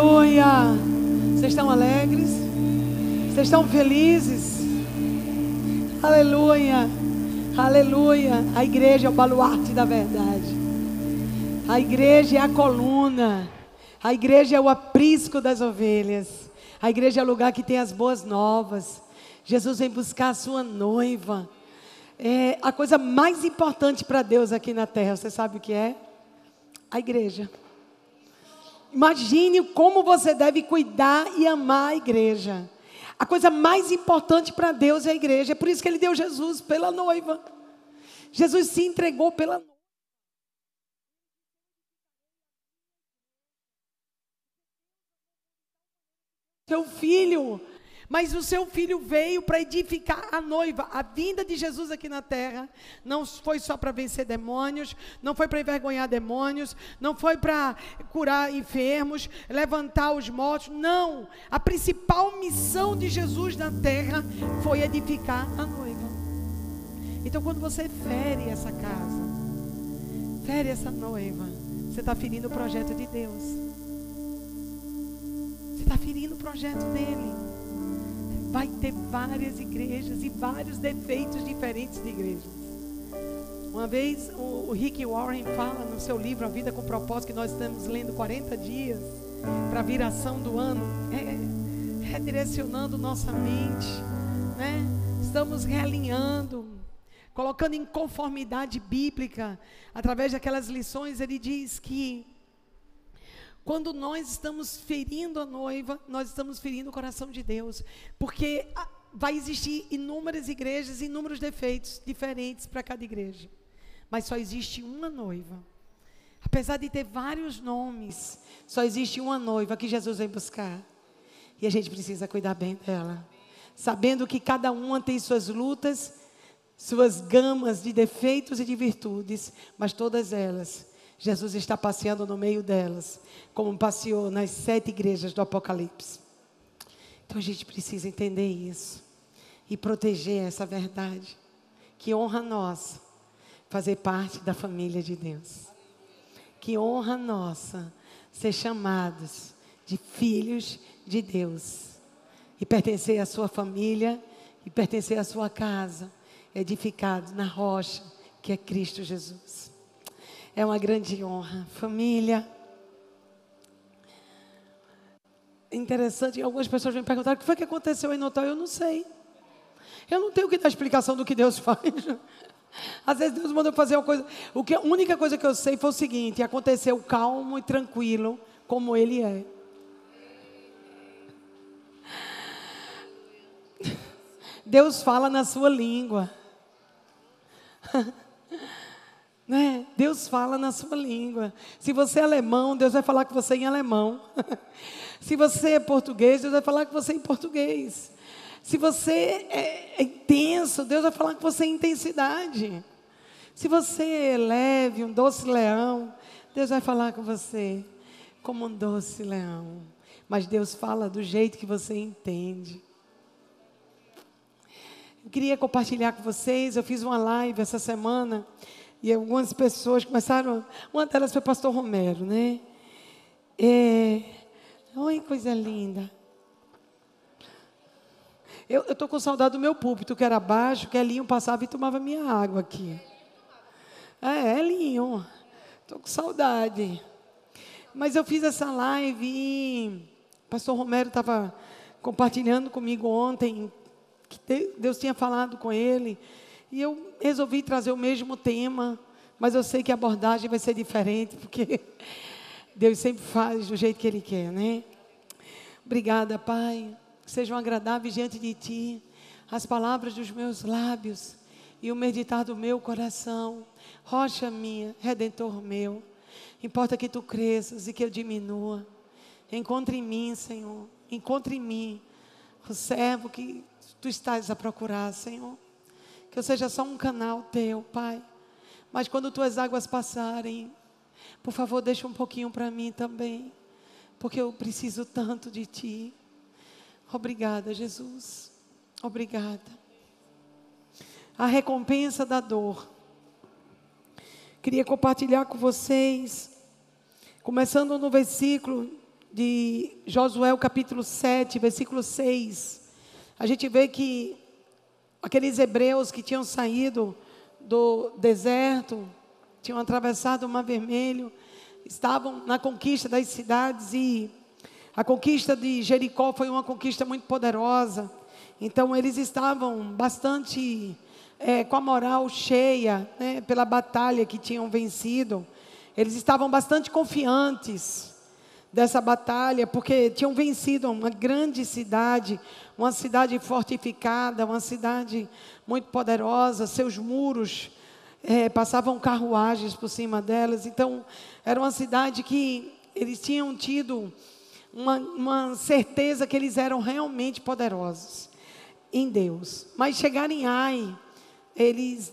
Aleluia! Vocês estão alegres? Vocês estão felizes? Aleluia! Aleluia! A igreja é o baluarte da verdade. A igreja é a coluna. A igreja é o aprisco das ovelhas. A igreja é o lugar que tem as boas novas. Jesus vem buscar a sua noiva. É a coisa mais importante para Deus aqui na terra, você sabe o que é? A igreja. Imagine como você deve cuidar e amar a igreja. A coisa mais importante para Deus é a igreja. É por isso que ele deu Jesus pela noiva. Jesus se entregou pela noiva. Seu filho mas o seu filho veio para edificar a noiva. A vinda de Jesus aqui na terra não foi só para vencer demônios, não foi para envergonhar demônios, não foi para curar enfermos, levantar os mortos. Não. A principal missão de Jesus na terra foi edificar a noiva. Então, quando você fere essa casa, fere essa noiva, você está ferindo o projeto de Deus. Você está ferindo o projeto dele vai ter várias igrejas e vários defeitos diferentes de igrejas. Uma vez o Rick Warren fala no seu livro A Vida com Propósito, que nós estamos lendo 40 dias para a viração do ano, é, redirecionando nossa mente, né? estamos realinhando, colocando em conformidade bíblica, através daquelas lições, ele diz que quando nós estamos ferindo a noiva, nós estamos ferindo o coração de Deus, porque ah, vai existir inúmeras igrejas, inúmeros defeitos diferentes para cada igreja, mas só existe uma noiva. Apesar de ter vários nomes, só existe uma noiva que Jesus vem buscar. E a gente precisa cuidar bem dela. Sabendo que cada uma tem suas lutas, suas gamas de defeitos e de virtudes, mas todas elas Jesus está passeando no meio delas, como passeou nas sete igrejas do Apocalipse. Então a gente precisa entender isso e proteger essa verdade. Que honra nossa fazer parte da família de Deus. Que honra nossa ser chamados de filhos de Deus e pertencer à sua família e pertencer à sua casa, edificado na rocha que é Cristo Jesus. É uma grande honra. Família. Interessante, algumas pessoas me perguntaram o que foi que aconteceu em Natal. Eu não sei. Eu não tenho que dar explicação do que Deus faz. Às vezes Deus manda eu fazer uma coisa. O que, a única coisa que eu sei foi o seguinte: aconteceu calmo e tranquilo, como Ele é. Deus fala na sua língua. Né? Deus fala na sua língua. Se você é alemão, Deus vai falar com você em alemão. Se você é português, Deus vai falar com você em português. Se você é intenso, Deus vai falar com você em intensidade. Se você é leve, um doce leão, Deus vai falar com você como um doce leão. Mas Deus fala do jeito que você entende. Eu queria compartilhar com vocês, eu fiz uma live essa semana e algumas pessoas começaram. Uma delas foi o pastor Romero, né? É, oi, coisa linda. Eu estou com saudade do meu púlpito, que era baixo, que Elinho passava e tomava minha água aqui. É, Elinho. Estou com saudade. Mas eu fiz essa live e o pastor Romero estava compartilhando comigo ontem que Deus tinha falado com ele e eu resolvi trazer o mesmo tema, mas eu sei que a abordagem vai ser diferente, porque Deus sempre faz do jeito que Ele quer, né? Obrigada, Pai. Sejam agradáveis diante de Ti as palavras dos meus lábios e o meditar do meu coração. Rocha minha, redentor meu. Importa que Tu cresças e que eu diminua. Encontre em mim, Senhor. Encontre em mim o servo que Tu estás a procurar, Senhor que eu seja só um canal teu, Pai. Mas quando tuas águas passarem, por favor, deixa um pouquinho para mim também, porque eu preciso tanto de ti. Obrigada, Jesus. Obrigada. A recompensa da dor. Queria compartilhar com vocês, começando no versículo de Josué, capítulo 7, versículo 6, a gente vê que aqueles hebreus que tinham saído do deserto, tinham atravessado o Mar Vermelho, estavam na conquista das cidades e a conquista de Jericó foi uma conquista muito poderosa. Então eles estavam bastante é, com a moral cheia né, pela batalha que tinham vencido. Eles estavam bastante confiantes dessa batalha, porque tinham vencido uma grande cidade, uma cidade fortificada, uma cidade muito poderosa, seus muros é, passavam carruagens por cima delas. Então, era uma cidade que eles tinham tido uma, uma certeza que eles eram realmente poderosos em Deus. Mas chegaram em Ai, eles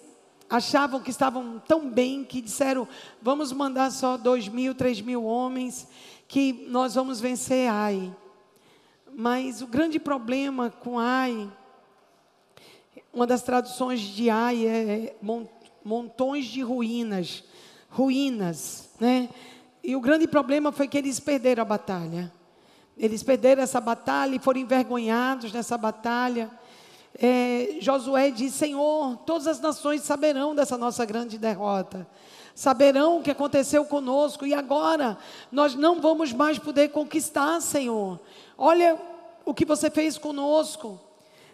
achavam que estavam tão bem que disseram: vamos mandar só dois mil, três mil homens, que nós vamos vencer Ai. Mas o grande problema com Ai, uma das traduções de Ai é montões de ruínas, ruínas, né? E o grande problema foi que eles perderam a batalha. Eles perderam essa batalha e foram envergonhados nessa batalha. É, Josué diz: Senhor, todas as nações saberão dessa nossa grande derrota, saberão o que aconteceu conosco e agora nós não vamos mais poder conquistar, Senhor. Olha o que você fez conosco.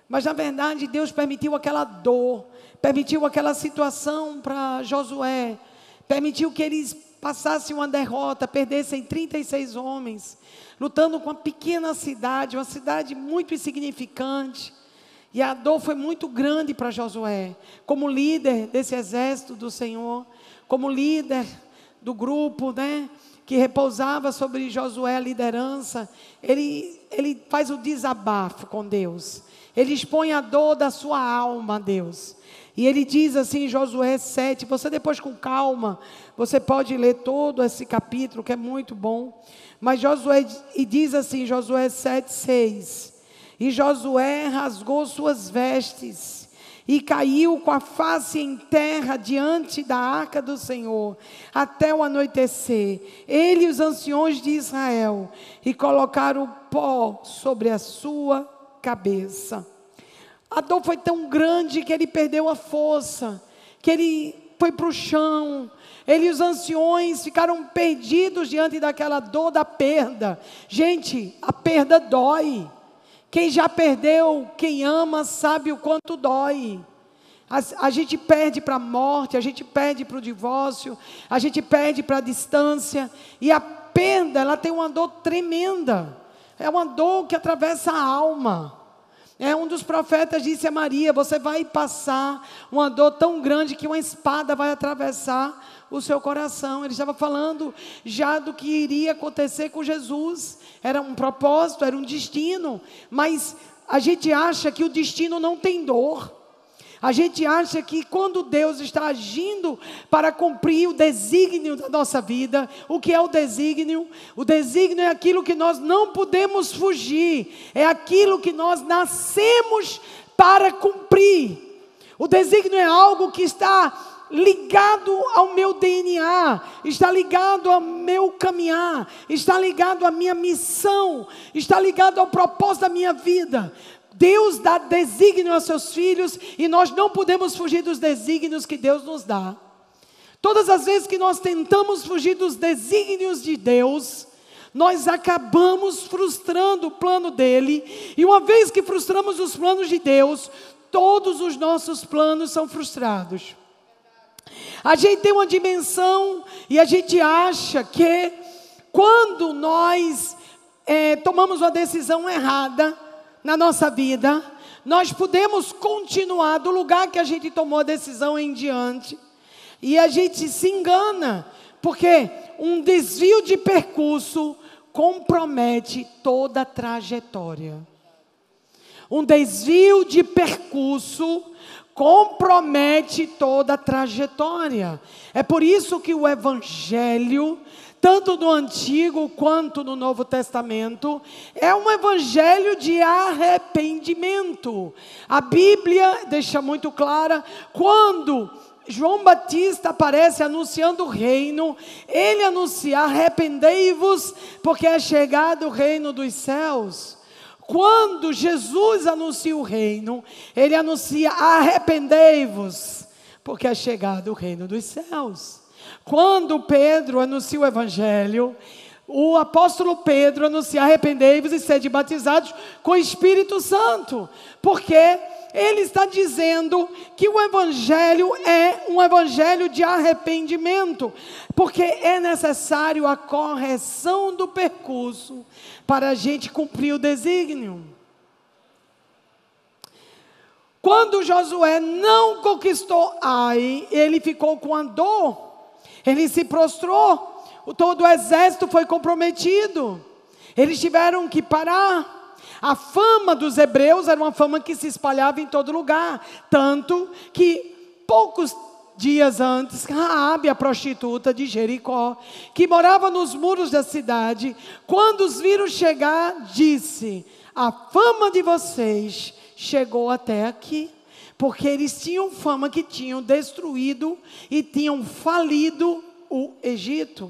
Mas na verdade Deus permitiu aquela dor, permitiu aquela situação para Josué, permitiu que eles passassem uma derrota, perdessem 36 homens, lutando com uma pequena cidade, uma cidade muito insignificante. E a dor foi muito grande para Josué, como líder desse exército do Senhor, como líder do grupo, né? Que repousava sobre Josué a liderança, ele, ele faz o desabafo com Deus, ele expõe a dor da sua alma a Deus. E ele diz assim em Josué 7, você depois com calma, você pode ler todo esse capítulo, que é muito bom. Mas Josué, e diz assim, Josué 7, 6. E Josué rasgou suas vestes e caiu com a face em terra diante da arca do Senhor, até o anoitecer. Ele e os anciões de Israel, e colocaram o pó sobre a sua cabeça. A dor foi tão grande que ele perdeu a força, que ele foi para o chão. Ele e os anciões ficaram perdidos diante daquela dor da perda. Gente, a perda dói. Quem já perdeu, quem ama, sabe o quanto dói. A, a gente perde para a morte, a gente perde para o divórcio, a gente perde para a distância. E a perda, ela tem uma dor tremenda. É uma dor que atravessa a alma. É um dos profetas disse a Maria: Você vai passar uma dor tão grande que uma espada vai atravessar o seu coração. Ele estava falando já do que iria acontecer com Jesus. Era um propósito, era um destino. Mas a gente acha que o destino não tem dor. A gente acha que quando Deus está agindo para cumprir o desígnio da nossa vida, o que é o desígnio? O desígnio é aquilo que nós não podemos fugir, é aquilo que nós nascemos para cumprir. O desígnio é algo que está ligado ao meu DNA, está ligado ao meu caminhar, está ligado à minha missão, está ligado ao propósito da minha vida. Deus dá desígnio aos seus filhos e nós não podemos fugir dos desígnios que Deus nos dá. Todas as vezes que nós tentamos fugir dos desígnios de Deus, nós acabamos frustrando o plano dele, e uma vez que frustramos os planos de Deus, todos os nossos planos são frustrados. A gente tem uma dimensão e a gente acha que quando nós é, tomamos uma decisão errada na nossa vida, nós podemos continuar do lugar que a gente tomou a decisão em diante. E a gente se engana, porque um desvio de percurso compromete toda a trajetória. Um desvio de percurso compromete toda a trajetória. É por isso que o Evangelho, tanto no Antigo quanto no Novo Testamento, é um Evangelho de arrependimento. A Bíblia deixa muito clara quando João Batista aparece anunciando o reino, ele anuncia: arrependei-vos, porque é chegado o reino dos céus. Quando Jesus anuncia o reino, ele anuncia: arrependei-vos, porque é chegado o reino dos céus. Quando Pedro anuncia o evangelho, o apóstolo Pedro anuncia: arrependei-vos e sede batizados com o Espírito Santo, porque ele está dizendo que o Evangelho é um Evangelho de arrependimento, porque é necessário a correção do percurso para a gente cumprir o desígnio. Quando Josué não conquistou Ai, ele ficou com a dor, ele se prostrou, todo o exército foi comprometido, eles tiveram que parar. A fama dos hebreus era uma fama que se espalhava em todo lugar, tanto que poucos dias antes, Raabe, a prostituta de Jericó, que morava nos muros da cidade, quando os viram chegar, disse: "A fama de vocês chegou até aqui" porque eles tinham fama que tinham destruído e tinham falido o Egito.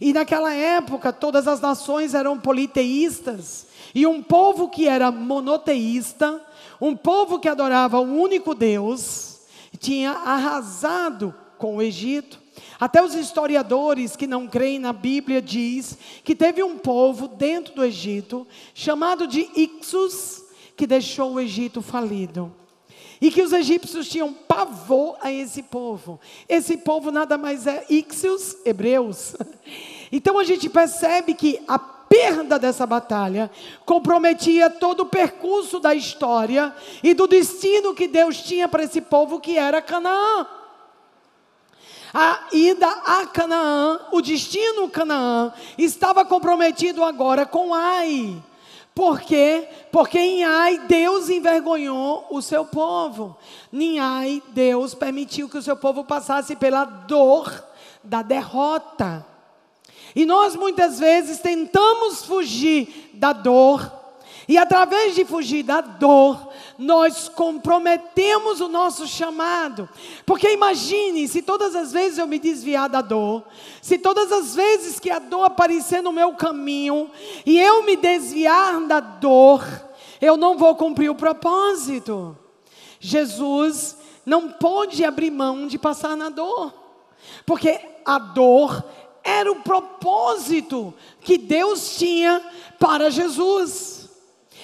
E naquela época, todas as nações eram politeístas. E um povo que era monoteísta, um povo que adorava um único Deus, tinha arrasado com o Egito. Até os historiadores que não creem na Bíblia diz que teve um povo dentro do Egito chamado de Ixos que deixou o Egito falido. E que os egípcios tinham pavor a esse povo. Esse povo nada mais é Ixios, hebreus. Então a gente percebe que a perda dessa batalha comprometia todo o percurso da história e do destino que Deus tinha para esse povo que era Canaã. A ida a Canaã, o destino Canaã, estava comprometido agora com Ai. Por quê? Porque em Ai Deus envergonhou o seu povo. Em Ai Deus permitiu que o seu povo passasse pela dor da derrota. E nós muitas vezes tentamos fugir da dor, e através de fugir da dor, nós comprometemos o nosso chamado. Porque imagine se todas as vezes eu me desviar da dor, se todas as vezes que a dor aparecer no meu caminho e eu me desviar da dor, eu não vou cumprir o propósito. Jesus não pode abrir mão de passar na dor, porque a dor era o propósito que Deus tinha para Jesus.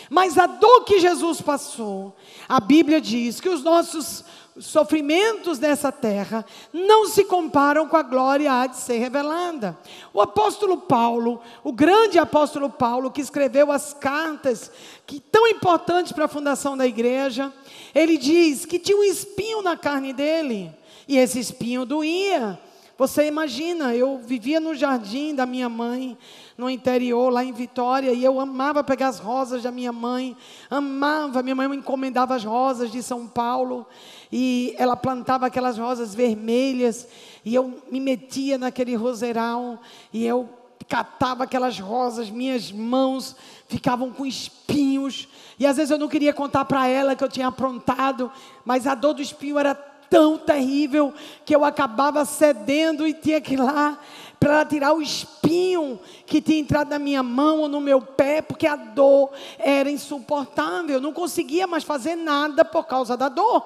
Mas a dor que Jesus passou, a Bíblia diz que os nossos sofrimentos nessa terra não se comparam com a glória há de ser revelada. O apóstolo Paulo, o grande apóstolo Paulo, que escreveu as cartas que tão importantes para a fundação da igreja, ele diz que tinha um espinho na carne dele, e esse espinho doía. Você imagina, eu vivia no jardim da minha mãe, no interior, lá em Vitória, e eu amava pegar as rosas da minha mãe, amava. Minha mãe me encomendava as rosas de São Paulo, e ela plantava aquelas rosas vermelhas, e eu me metia naquele roseirão, e eu catava aquelas rosas, minhas mãos ficavam com espinhos, e às vezes eu não queria contar para ela que eu tinha aprontado, mas a dor do espinho era tão terrível que eu acabava cedendo e tinha que ir lá para tirar o espinho que tinha entrado na minha mão ou no meu pé, porque a dor era insuportável. Eu não conseguia mais fazer nada por causa da dor.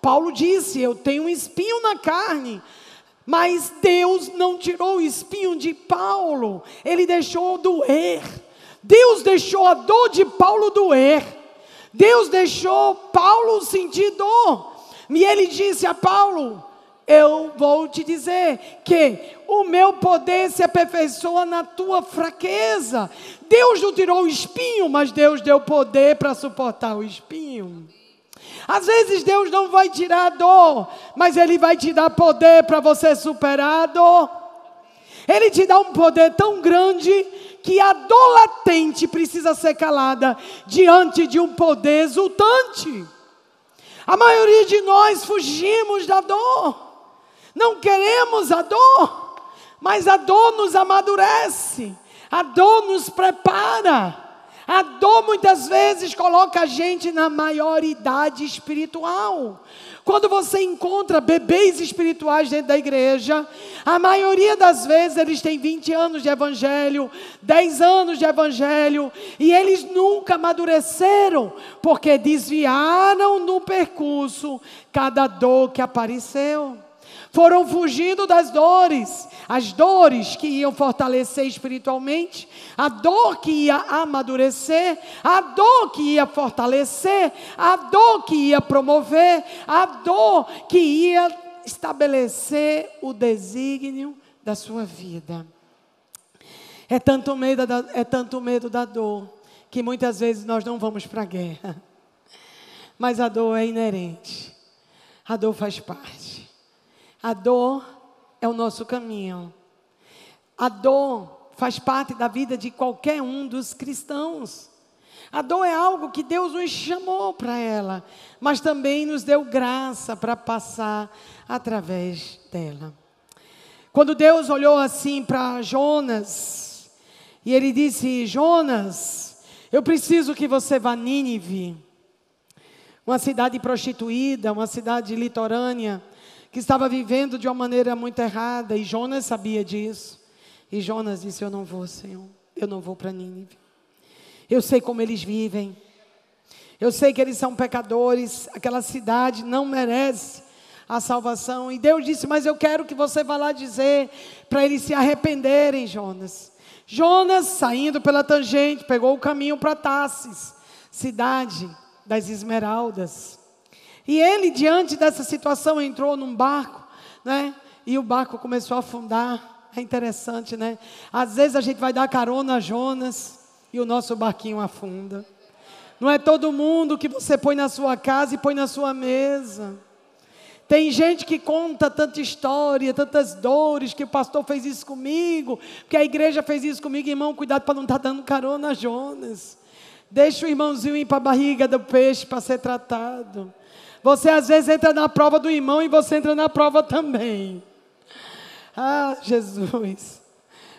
Paulo disse: Eu tenho um espinho na carne. Mas Deus não tirou o espinho de Paulo, ele deixou doer. Deus deixou a dor de Paulo doer. Deus deixou Paulo sentir dor. E ele disse a Paulo: Eu vou te dizer que o meu poder se aperfeiçoa na tua fraqueza. Deus não tirou o espinho, mas Deus deu poder para suportar o espinho. Às vezes Deus não vai tirar a dor, mas Ele vai te dar poder para você superar a dor. Ele te dá um poder tão grande que a dor latente precisa ser calada diante de um poder exultante. A maioria de nós fugimos da dor, não queremos a dor, mas a dor nos amadurece, a dor nos prepara, A dor muitas vezes coloca a gente na maioridade espiritual. Quando você encontra bebês espirituais dentro da igreja, a maioria das vezes eles têm 20 anos de evangelho, 10 anos de evangelho, e eles nunca amadureceram, porque desviaram no percurso cada dor que apareceu foram fugindo das dores, as dores que iam fortalecer espiritualmente, a dor que ia amadurecer, a dor que ia fortalecer, a dor que ia promover, a dor que ia estabelecer o desígnio da sua vida. É tanto medo da, é tanto medo da dor que muitas vezes nós não vamos para a guerra. Mas a dor é inerente. A dor faz parte. A dor é o nosso caminho. A dor faz parte da vida de qualquer um dos cristãos. A dor é algo que Deus nos chamou para ela, mas também nos deu graça para passar através dela. Quando Deus olhou assim para Jonas, e ele disse: Jonas, eu preciso que você vá a Nínive, uma cidade prostituída, uma cidade litorânea, que estava vivendo de uma maneira muito errada, e Jonas sabia disso. E Jonas disse: Eu não vou, Senhor, eu não vou para Nínive. Eu sei como eles vivem, eu sei que eles são pecadores, aquela cidade não merece a salvação. E Deus disse: Mas eu quero que você vá lá dizer para eles se arrependerem, Jonas. Jonas, saindo pela tangente, pegou o caminho para Tarsis, cidade das esmeraldas. E ele, diante dessa situação, entrou num barco, né? E o barco começou a afundar. É interessante, né? Às vezes a gente vai dar carona a Jonas e o nosso barquinho afunda. Não é todo mundo que você põe na sua casa e põe na sua mesa. Tem gente que conta tanta história, tantas dores, que o pastor fez isso comigo, que a igreja fez isso comigo. Irmão, cuidado para não estar tá dando carona a Jonas. Deixa o irmãozinho ir para a barriga do peixe para ser tratado. Você às vezes entra na prova do irmão e você entra na prova também. Ah, Jesus.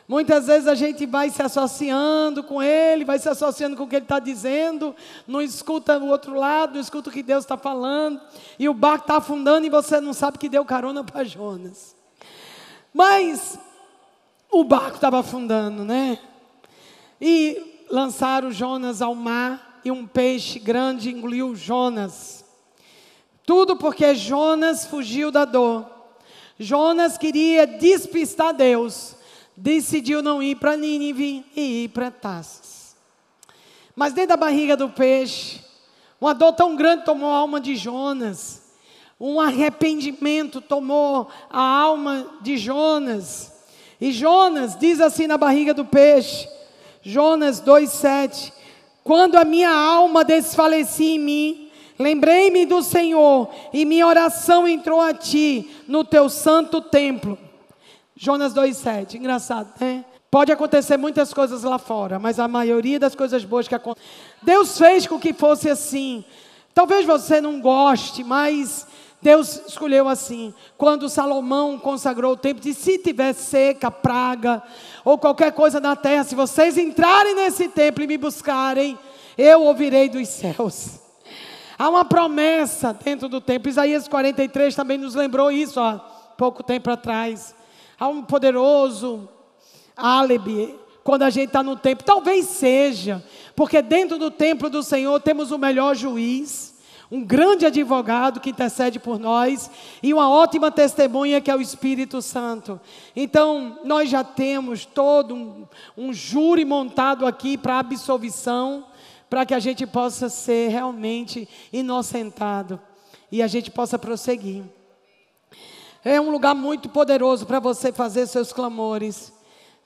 Muitas vezes a gente vai se associando com ele, vai se associando com o que ele está dizendo, não escuta o outro lado, não escuta o que Deus está falando, e o barco está afundando e você não sabe que deu carona para Jonas. Mas o barco estava afundando, né? E lançaram Jonas ao mar, e um peixe grande engoliu Jonas. Tudo porque Jonas fugiu da dor. Jonas queria despistar Deus. Decidiu não ir para Nínive e ir para Tarsis. Mas dentro da barriga do peixe, uma dor tão grande tomou a alma de Jonas. Um arrependimento tomou a alma de Jonas. E Jonas diz assim na barriga do peixe, Jonas 2,7: Quando a minha alma desfalecia em mim, Lembrei-me do Senhor e minha oração entrou a ti no teu santo templo. Jonas 2,7. Engraçado, né? Pode acontecer muitas coisas lá fora, mas a maioria das coisas boas que acontecem. Deus fez com que fosse assim. Talvez você não goste, mas Deus escolheu assim. Quando Salomão consagrou o templo, disse: se tiver seca, praga, ou qualquer coisa na terra, se vocês entrarem nesse templo e me buscarem, eu ouvirei dos céus. Há uma promessa dentro do templo. Isaías 43 também nos lembrou isso há pouco tempo atrás. Há um poderoso álibi quando a gente está no templo. Talvez seja, porque dentro do templo do Senhor temos o melhor juiz, um grande advogado que intercede por nós e uma ótima testemunha que é o Espírito Santo. Então, nós já temos todo um, um júri montado aqui para absolvição para que a gente possa ser realmente inocentado e a gente possa prosseguir. É um lugar muito poderoso para você fazer seus clamores.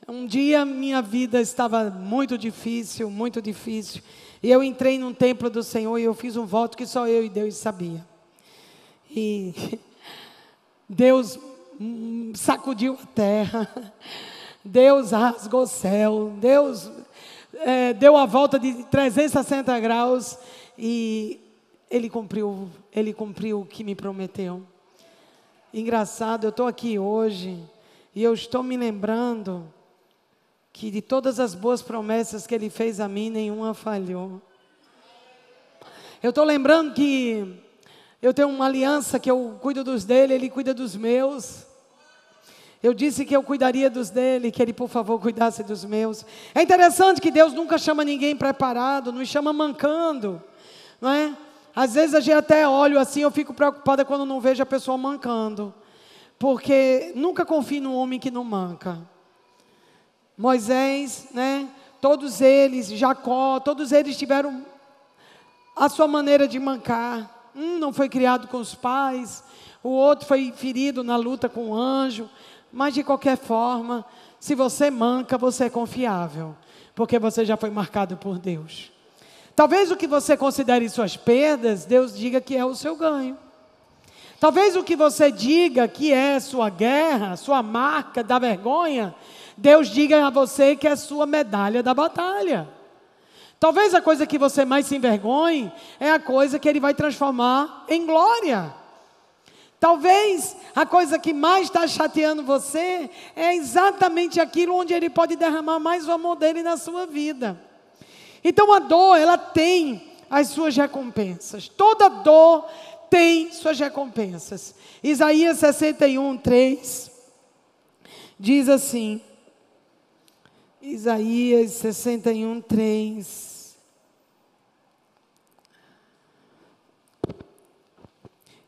Um dia minha vida estava muito difícil, muito difícil. E eu entrei num templo do Senhor e eu fiz um voto que só eu e Deus sabia. E Deus sacudiu a terra. Deus rasgou o céu. Deus é, deu a volta de 360 graus e ele cumpriu, ele cumpriu o que me prometeu. Engraçado, eu estou aqui hoje e eu estou me lembrando que de todas as boas promessas que Ele fez a mim, nenhuma falhou. Eu estou lembrando que eu tenho uma aliança que eu cuido dos dele, ele cuida dos meus. Eu disse que eu cuidaria dos dele, que ele, por favor, cuidasse dos meus. É interessante que Deus nunca chama ninguém preparado, nos chama mancando, não é? Às vezes a gente até olha assim, eu fico preocupada quando não vejo a pessoa mancando, porque nunca confio num homem que não manca. Moisés, né? Todos eles, Jacó, todos eles tiveram a sua maneira de mancar. Um não foi criado com os pais, o outro foi ferido na luta com o anjo. Mas de qualquer forma, se você manca, você é confiável, porque você já foi marcado por Deus. Talvez o que você considere suas perdas, Deus diga que é o seu ganho. Talvez o que você diga que é sua guerra, sua marca da vergonha, Deus diga a você que é sua medalha da batalha. Talvez a coisa que você mais se envergonhe é a coisa que Ele vai transformar em glória. Talvez a coisa que mais está chateando você é exatamente aquilo onde ele pode derramar mais o amor dele na sua vida. Então a dor, ela tem as suas recompensas. Toda dor tem suas recompensas. Isaías 61, 3 diz assim. Isaías 61, 3.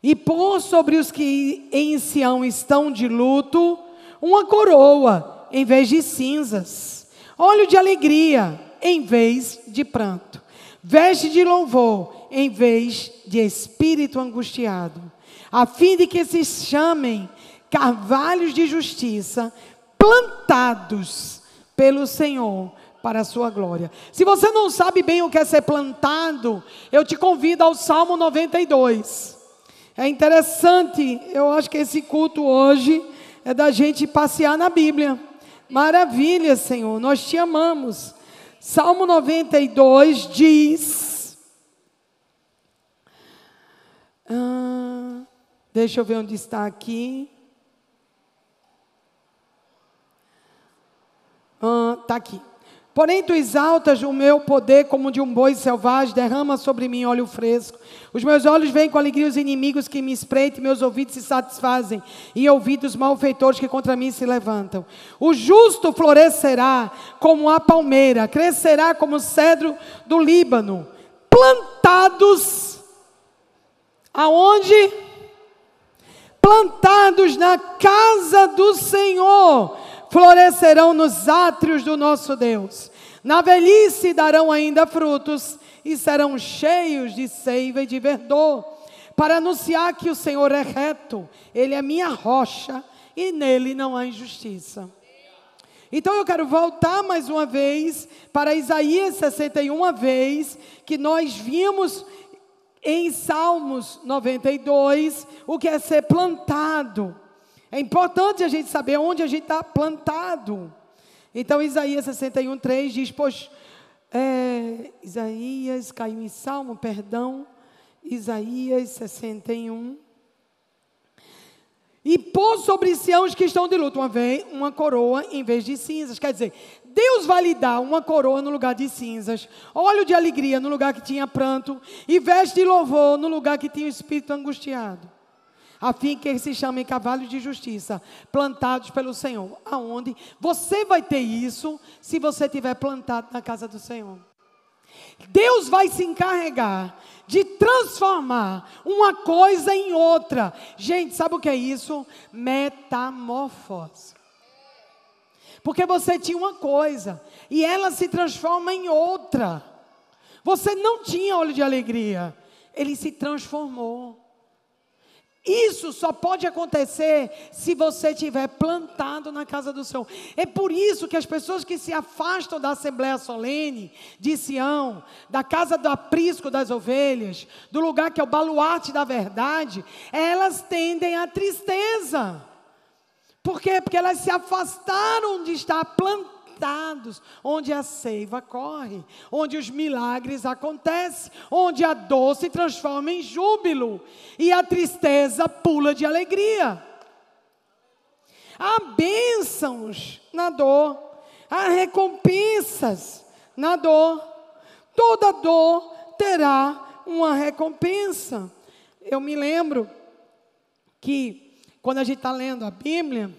E pôr sobre os que em Sião estão de luto uma coroa em vez de cinzas, óleo de alegria em vez de pranto, veste de louvor em vez de espírito angustiado, a fim de que se chamem carvalhos de justiça, plantados pelo Senhor para a sua glória. Se você não sabe bem o que é ser plantado, eu te convido ao Salmo 92. É interessante, eu acho que esse culto hoje é da gente passear na Bíblia. Maravilha, Senhor, nós te amamos. Salmo 92 diz. Ah, deixa eu ver onde está aqui. Está ah, aqui. Porém, tu exaltas o meu poder como de um boi selvagem, derrama sobre mim óleo fresco. Os meus olhos veem com alegria os inimigos que me espreitam, meus ouvidos se satisfazem, e ouvidos malfeitores que contra mim se levantam. O justo florescerá como a palmeira, crescerá como o cedro do Líbano, plantados aonde? Plantados na casa do Senhor florescerão nos átrios do nosso Deus. Na velhice darão ainda frutos e serão cheios de seiva e de verdor, para anunciar que o Senhor é reto, Ele é minha rocha e nele não há injustiça. Então eu quero voltar mais uma vez para Isaías 61, uma vez que nós vimos em Salmos 92 o que é ser plantado. É importante a gente saber onde a gente está plantado. Então, Isaías 61, 3 diz: Pois, é, Isaías caiu em Salmo, perdão. Isaías 61. E pôs sobre Sião os que estão de luto uma, vez, uma coroa em vez de cinzas. Quer dizer, Deus vai lhe dar uma coroa no lugar de cinzas, óleo de alegria no lugar que tinha pranto, e veste de louvor no lugar que tinha o espírito angustiado a fim que eles se chamem cavalos de justiça, plantados pelo Senhor. Aonde? Você vai ter isso se você tiver plantado na casa do Senhor. Deus vai se encarregar de transformar uma coisa em outra. Gente, sabe o que é isso? Metamorfose. Porque você tinha uma coisa e ela se transforma em outra. Você não tinha óleo de alegria, ele se transformou. Isso só pode acontecer se você estiver plantado na casa do Senhor. É por isso que as pessoas que se afastam da Assembleia Solene, de Sião, da casa do aprisco das ovelhas, do lugar que é o baluarte da verdade, elas tendem à tristeza. Por quê? Porque elas se afastaram de estar plantadas onde a seiva corre, onde os milagres acontecem, onde a dor se transforma em júbilo e a tristeza pula de alegria. Há bênçãos na dor, há recompensas na dor. Toda dor terá uma recompensa. Eu me lembro que quando a gente está lendo a Bíblia,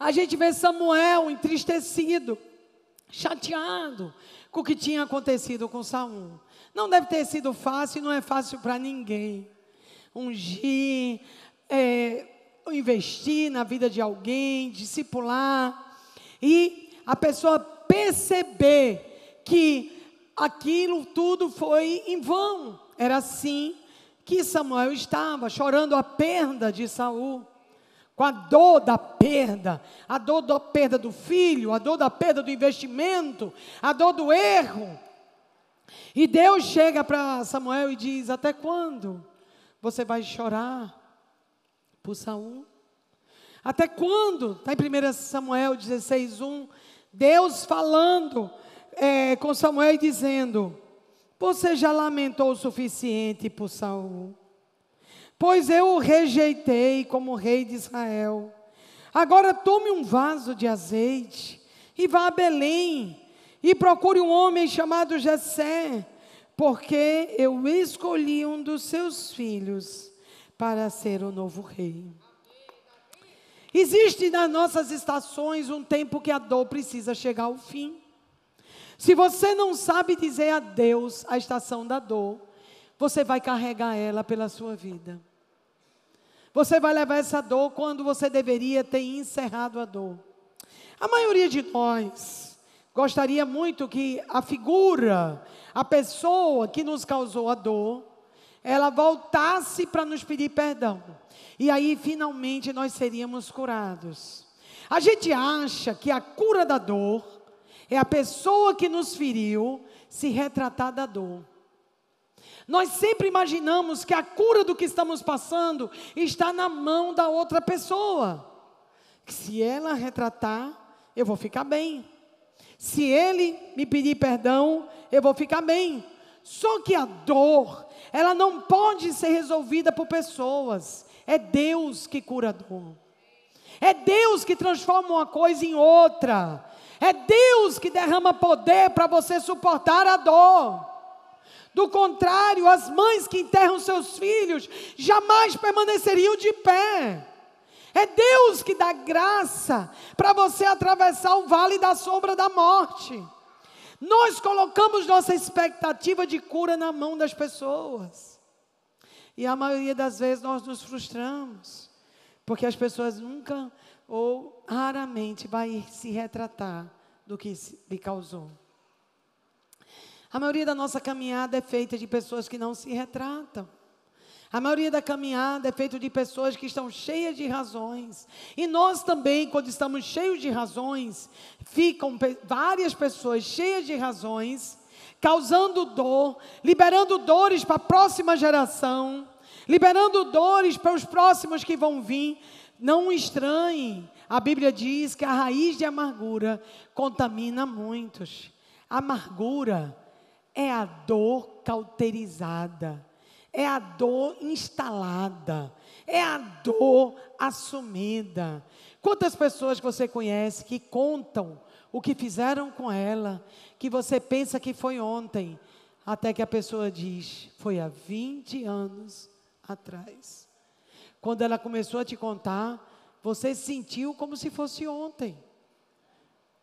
a gente vê Samuel entristecido, chateado com o que tinha acontecido com Saul. Não deve ter sido fácil, não é fácil para ninguém. Ungir, é, investir na vida de alguém, discipular, e a pessoa perceber que aquilo tudo foi em vão. Era assim que Samuel estava, chorando a perda de Saul, com a dor da perda, a dor da perda do filho, a dor da perda do investimento, a dor do erro. E Deus chega para Samuel e diz: Até quando você vai chorar por Saul? Até quando? Está em 1 Samuel 16, 1. Deus falando é, com Samuel e dizendo: Você já lamentou o suficiente por Saul? Pois eu o rejeitei como rei de Israel. Agora tome um vaso de azeite e vá a Belém e procure um homem chamado Jessé, porque eu escolhi um dos seus filhos para ser o novo rei. Existe nas nossas estações um tempo que a dor precisa chegar ao fim. Se você não sabe dizer a Deus a estação da dor, você vai carregar ela pela sua vida. Você vai levar essa dor quando você deveria ter encerrado a dor. A maioria de nós gostaria muito que a figura, a pessoa que nos causou a dor, ela voltasse para nos pedir perdão. E aí finalmente nós seríamos curados. A gente acha que a cura da dor é a pessoa que nos feriu se retratar da dor. Nós sempre imaginamos que a cura do que estamos passando está na mão da outra pessoa. Que se ela retratar, eu vou ficar bem. Se ele me pedir perdão, eu vou ficar bem. Só que a dor, ela não pode ser resolvida por pessoas. É Deus que cura a dor. É Deus que transforma uma coisa em outra. É Deus que derrama poder para você suportar a dor. Do contrário, as mães que enterram seus filhos jamais permaneceriam de pé. É Deus que dá graça para você atravessar o vale da sombra da morte. Nós colocamos nossa expectativa de cura na mão das pessoas. E a maioria das vezes nós nos frustramos, porque as pessoas nunca ou raramente vai se retratar do que lhe causou. A maioria da nossa caminhada é feita de pessoas que não se retratam. A maioria da caminhada é feita de pessoas que estão cheias de razões. E nós também, quando estamos cheios de razões, ficam várias pessoas cheias de razões, causando dor, liberando dores para a próxima geração, liberando dores para os próximos que vão vir. Não estranhem, a Bíblia diz que a raiz de amargura contamina muitos. Amargura é a dor cauterizada, é a dor instalada, é a dor assumida. Quantas pessoas você conhece que contam o que fizeram com ela, que você pensa que foi ontem, até que a pessoa diz, foi há 20 anos atrás. Quando ela começou a te contar, você sentiu como se fosse ontem.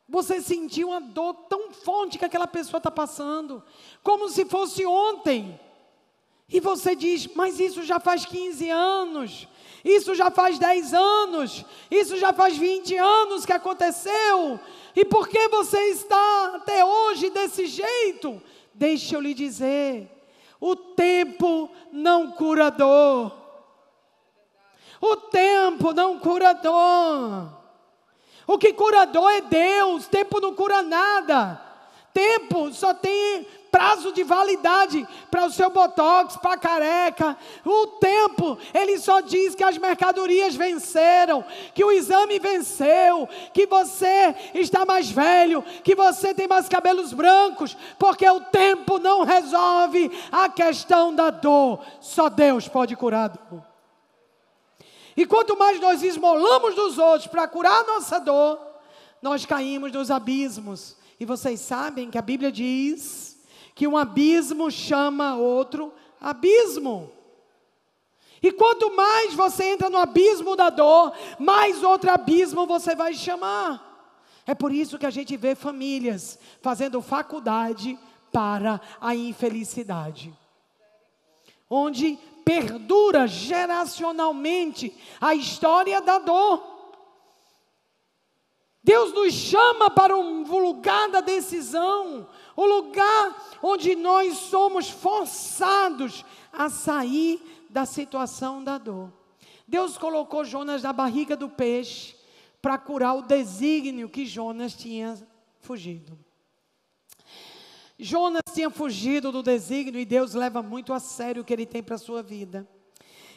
Você sentiu uma dor tão forte que aquela pessoa está passando, como se fosse ontem. E você diz, mas isso já faz 15 anos, isso já faz 10 anos, isso já faz 20 anos que aconteceu. E por que você está até hoje desse jeito? Deixa eu lhe dizer, o tempo não cura dor. O tempo não cura dor. O que cura dor é Deus, tempo não cura nada. Tempo só tem prazo de validade para o seu botox, para a careca. O tempo, ele só diz que as mercadorias venceram, que o exame venceu, que você está mais velho, que você tem mais cabelos brancos, porque o tempo não resolve a questão da dor. Só Deus pode curar a dor. E quanto mais nós esmolamos dos outros para curar a nossa dor, nós caímos nos abismos. E vocês sabem que a Bíblia diz que um abismo chama outro abismo. E quanto mais você entra no abismo da dor, mais outro abismo você vai chamar. É por isso que a gente vê famílias fazendo faculdade para a infelicidade. Onde perdura geracionalmente a história da dor. Deus nos chama para um lugar da decisão, o lugar onde nós somos forçados a sair da situação da dor. Deus colocou Jonas na barriga do peixe para curar o desígnio que Jonas tinha fugido. Jonas tinha fugido do desígnio e Deus leva muito a sério o que ele tem para a sua vida.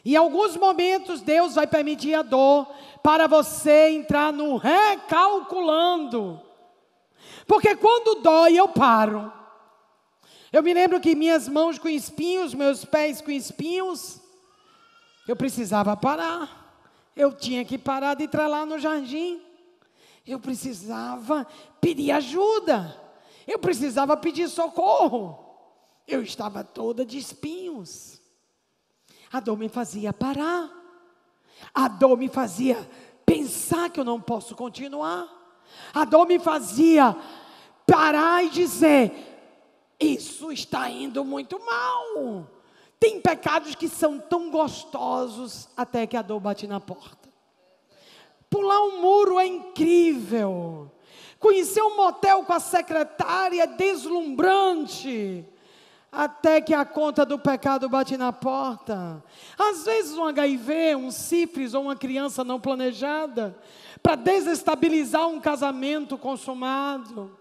Em alguns momentos Deus vai permitir a dor para você entrar no recalculando. Porque quando dói eu paro. Eu me lembro que minhas mãos com espinhos, meus pés com espinhos, eu precisava parar. Eu tinha que parar de entrar lá no jardim. Eu precisava pedir ajuda. Eu precisava pedir socorro. Eu estava toda de espinhos. A dor me fazia parar. A dor me fazia pensar que eu não posso continuar. A dor me fazia parar e dizer: Isso está indo muito mal. Tem pecados que são tão gostosos até que a dor bate na porta. Pular um muro é incrível. Conhecer um motel com a secretária deslumbrante até que a conta do pecado bate na porta. Às vezes um HIV, um sífilis ou uma criança não planejada, para desestabilizar um casamento consumado.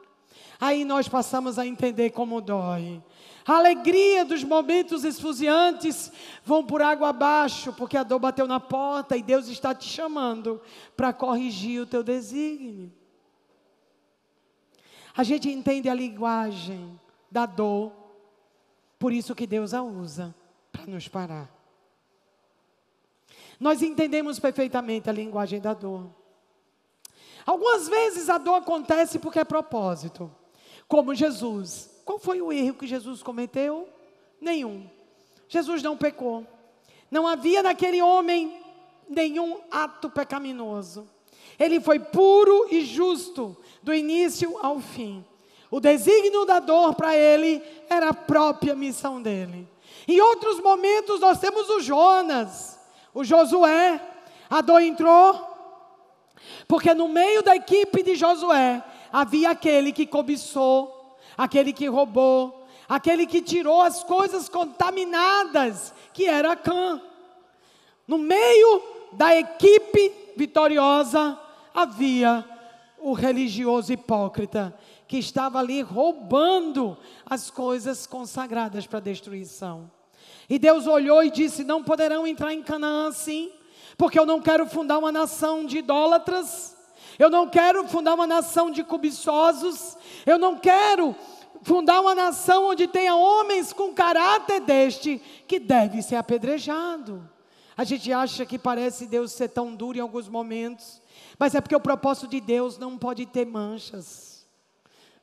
Aí nós passamos a entender como dói. A alegria dos momentos esfuziantes vão por água abaixo, porque a dor bateu na porta e Deus está te chamando para corrigir o teu desígnio. A gente entende a linguagem da dor por isso que Deus a usa para nos parar. Nós entendemos perfeitamente a linguagem da dor. Algumas vezes a dor acontece porque é propósito. Como Jesus. Qual foi o erro que Jesus cometeu? Nenhum. Jesus não pecou. Não havia naquele homem nenhum ato pecaminoso. Ele foi puro e justo do início ao fim. O desígnio da dor para ele era a própria missão dele. Em outros momentos nós temos o Jonas, o Josué. A dor entrou, porque no meio da equipe de Josué havia aquele que cobiçou, aquele que roubou, aquele que tirou as coisas contaminadas, que era Cã. No meio da equipe vitoriosa havia o religioso hipócrita que estava ali roubando as coisas consagradas para destruição. E Deus olhou e disse: Não poderão entrar em Canaã assim, porque eu não quero fundar uma nação de idólatras, eu não quero fundar uma nação de cobiçosos, eu não quero fundar uma nação onde tenha homens com caráter deste que deve ser apedrejado. A gente acha que parece Deus ser tão duro em alguns momentos, mas é porque o propósito de Deus não pode ter manchas.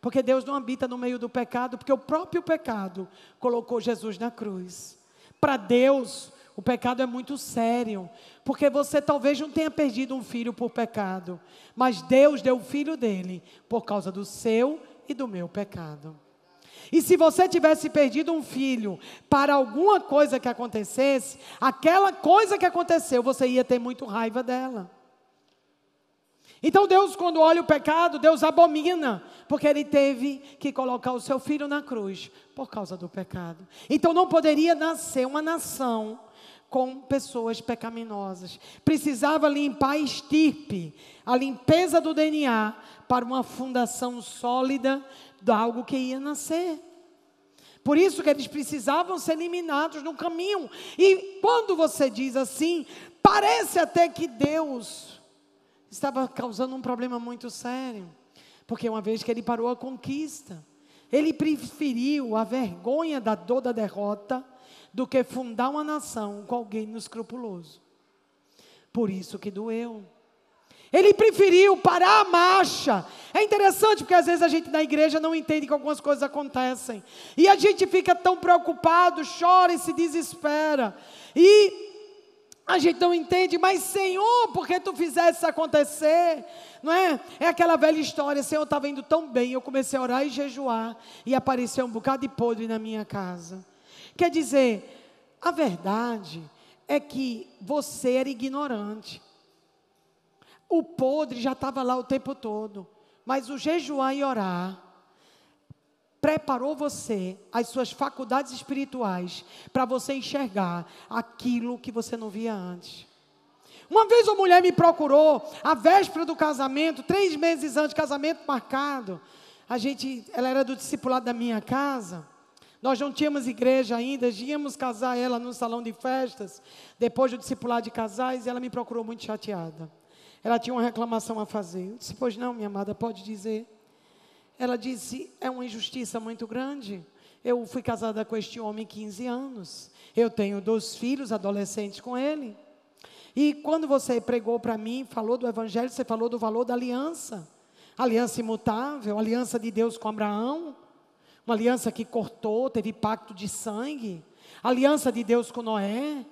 Porque Deus não habita no meio do pecado, porque o próprio pecado colocou Jesus na cruz. Para Deus, o pecado é muito sério, porque você talvez não tenha perdido um filho por pecado, mas Deus deu o filho dele por causa do seu e do meu pecado. E se você tivesse perdido um filho para alguma coisa que acontecesse, aquela coisa que aconteceu, você ia ter muito raiva dela. Então Deus, quando olha o pecado, Deus abomina, porque ele teve que colocar o seu filho na cruz por causa do pecado. Então não poderia nascer uma nação com pessoas pecaminosas. Precisava limpar a estirpe, a limpeza do DNA, para uma fundação sólida de algo que ia nascer. Por isso que eles precisavam ser eliminados no caminho. E quando você diz assim, parece até que Deus estava causando um problema muito sério. Porque uma vez que ele parou a conquista, ele preferiu a vergonha da dor da derrota do que fundar uma nação com alguém no escrupuloso. Por isso que doeu. Ele preferiu parar a marcha. É interessante porque às vezes a gente na igreja não entende que algumas coisas acontecem. E a gente fica tão preocupado, chora e se desespera. E a gente não entende, mas Senhor, por que tu fizesse isso acontecer? Não é? É aquela velha história, Senhor, estava indo tão bem, eu comecei a orar e jejuar, e apareceu um bocado de podre na minha casa. Quer dizer, a verdade é que você era ignorante. O podre já estava lá o tempo todo, mas o jejuar e orar preparou você, as suas faculdades espirituais, para você enxergar aquilo que você não via antes. Uma vez uma mulher me procurou, a véspera do casamento, três meses antes casamento marcado. A gente, ela era do discipulado da minha casa. Nós não tínhamos igreja ainda, íamos casar ela no salão de festas, depois do discipulado de casais, e ela me procurou muito chateada. Ela tinha uma reclamação a fazer. Eu disse, pois não, minha amada, pode dizer. Ela disse: é uma injustiça muito grande. Eu fui casada com este homem 15 anos. Eu tenho dois filhos adolescentes com ele. E quando você pregou para mim, falou do evangelho, você falou do valor da aliança. Aliança imutável, aliança de Deus com Abraão. Uma aliança que cortou, teve pacto de sangue. Aliança de Deus com Noé.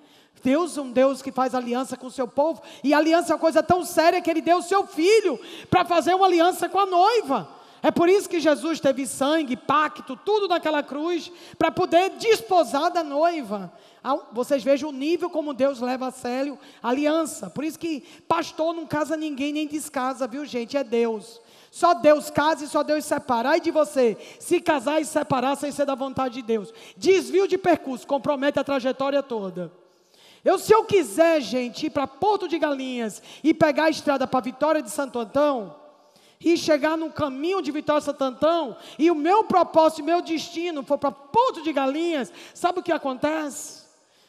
Deus é um Deus que faz aliança com o seu povo. E aliança é uma coisa tão séria que ele deu o seu filho para fazer uma aliança com a noiva. É por isso que Jesus teve sangue, pacto, tudo naquela cruz, para poder desposar da noiva. Vocês vejam o nível como Deus leva a sério a aliança. Por isso que pastor não casa ninguém nem descasa, viu gente? É Deus. Só Deus casa e só Deus separa. Ai de você, se casar e separar sem ser da vontade de Deus. Desvio de percurso, compromete a trajetória toda. Eu, se eu quiser, gente, ir para Porto de Galinhas e pegar a estrada para Vitória de Santo Antão, e chegar no caminho de Vitória Santantão, e o meu propósito, meu destino for para Porto de Galinhas, sabe o que acontece?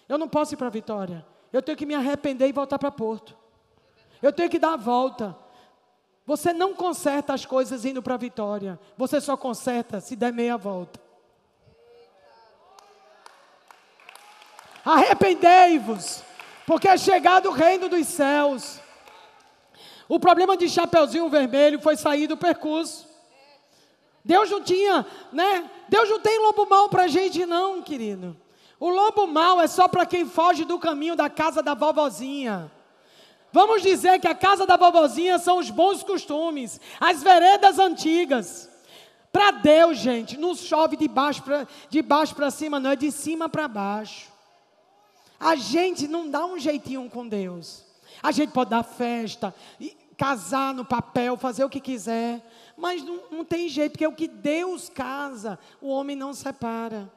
Eu não posso ir para Vitória. Eu tenho que me arrepender e voltar para Porto. Eu tenho que dar a volta. Você não conserta as coisas indo para Vitória. Você só conserta se der meia volta. Arrependei-vos, porque é chegado o reino dos céus. O problema de Chapeuzinho Vermelho foi sair do percurso. Deus não tinha, né? Deus não tem lobo mau para gente, não, querido. O lobo mau é só para quem foge do caminho da casa da vovozinha. Vamos dizer que a casa da vovozinha são os bons costumes, as veredas antigas. Para Deus, gente, não chove de baixo para de baixo para cima, não é de cima para baixo. A gente não dá um jeitinho com Deus. A gente pode dar festa, casar no papel, fazer o que quiser, mas não, não tem jeito, porque o que Deus casa, o homem não separa.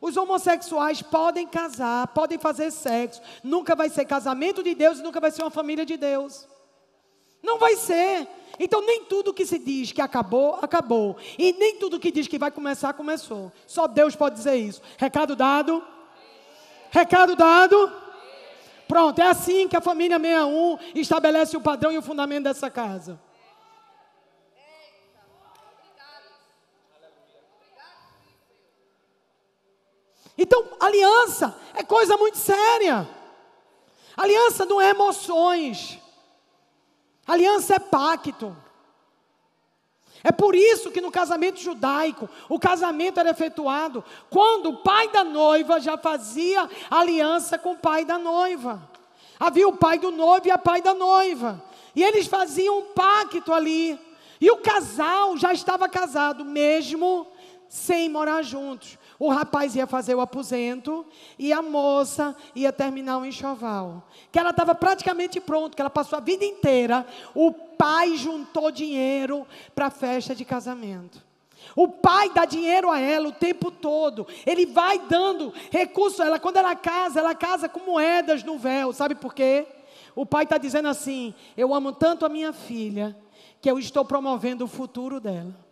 Os homossexuais podem casar, podem fazer sexo, nunca vai ser casamento de Deus e nunca vai ser uma família de Deus. Não vai ser. Então, nem tudo que se diz que acabou, acabou. E nem tudo que diz que vai começar, começou. Só Deus pode dizer isso. Recado dado? Recado dado? Pronto, é assim que a família 61 estabelece o padrão e o fundamento dessa casa. Então, aliança é coisa muito séria. Aliança não é emoções. Aliança é pacto. É por isso que no casamento judaico, o casamento era efetuado quando o pai da noiva já fazia aliança com o pai da noiva. Havia o pai do noivo e a pai da noiva. E eles faziam um pacto ali. E o casal já estava casado, mesmo sem morar juntos. O rapaz ia fazer o aposento e a moça ia terminar o enxoval. Que ela estava praticamente pronto, que ela passou a vida inteira. O pai juntou dinheiro para a festa de casamento. O pai dá dinheiro a ela o tempo todo. Ele vai dando recurso a ela. Quando ela casa, ela casa com moedas no véu. Sabe por quê? O pai está dizendo assim: Eu amo tanto a minha filha que eu estou promovendo o futuro dela.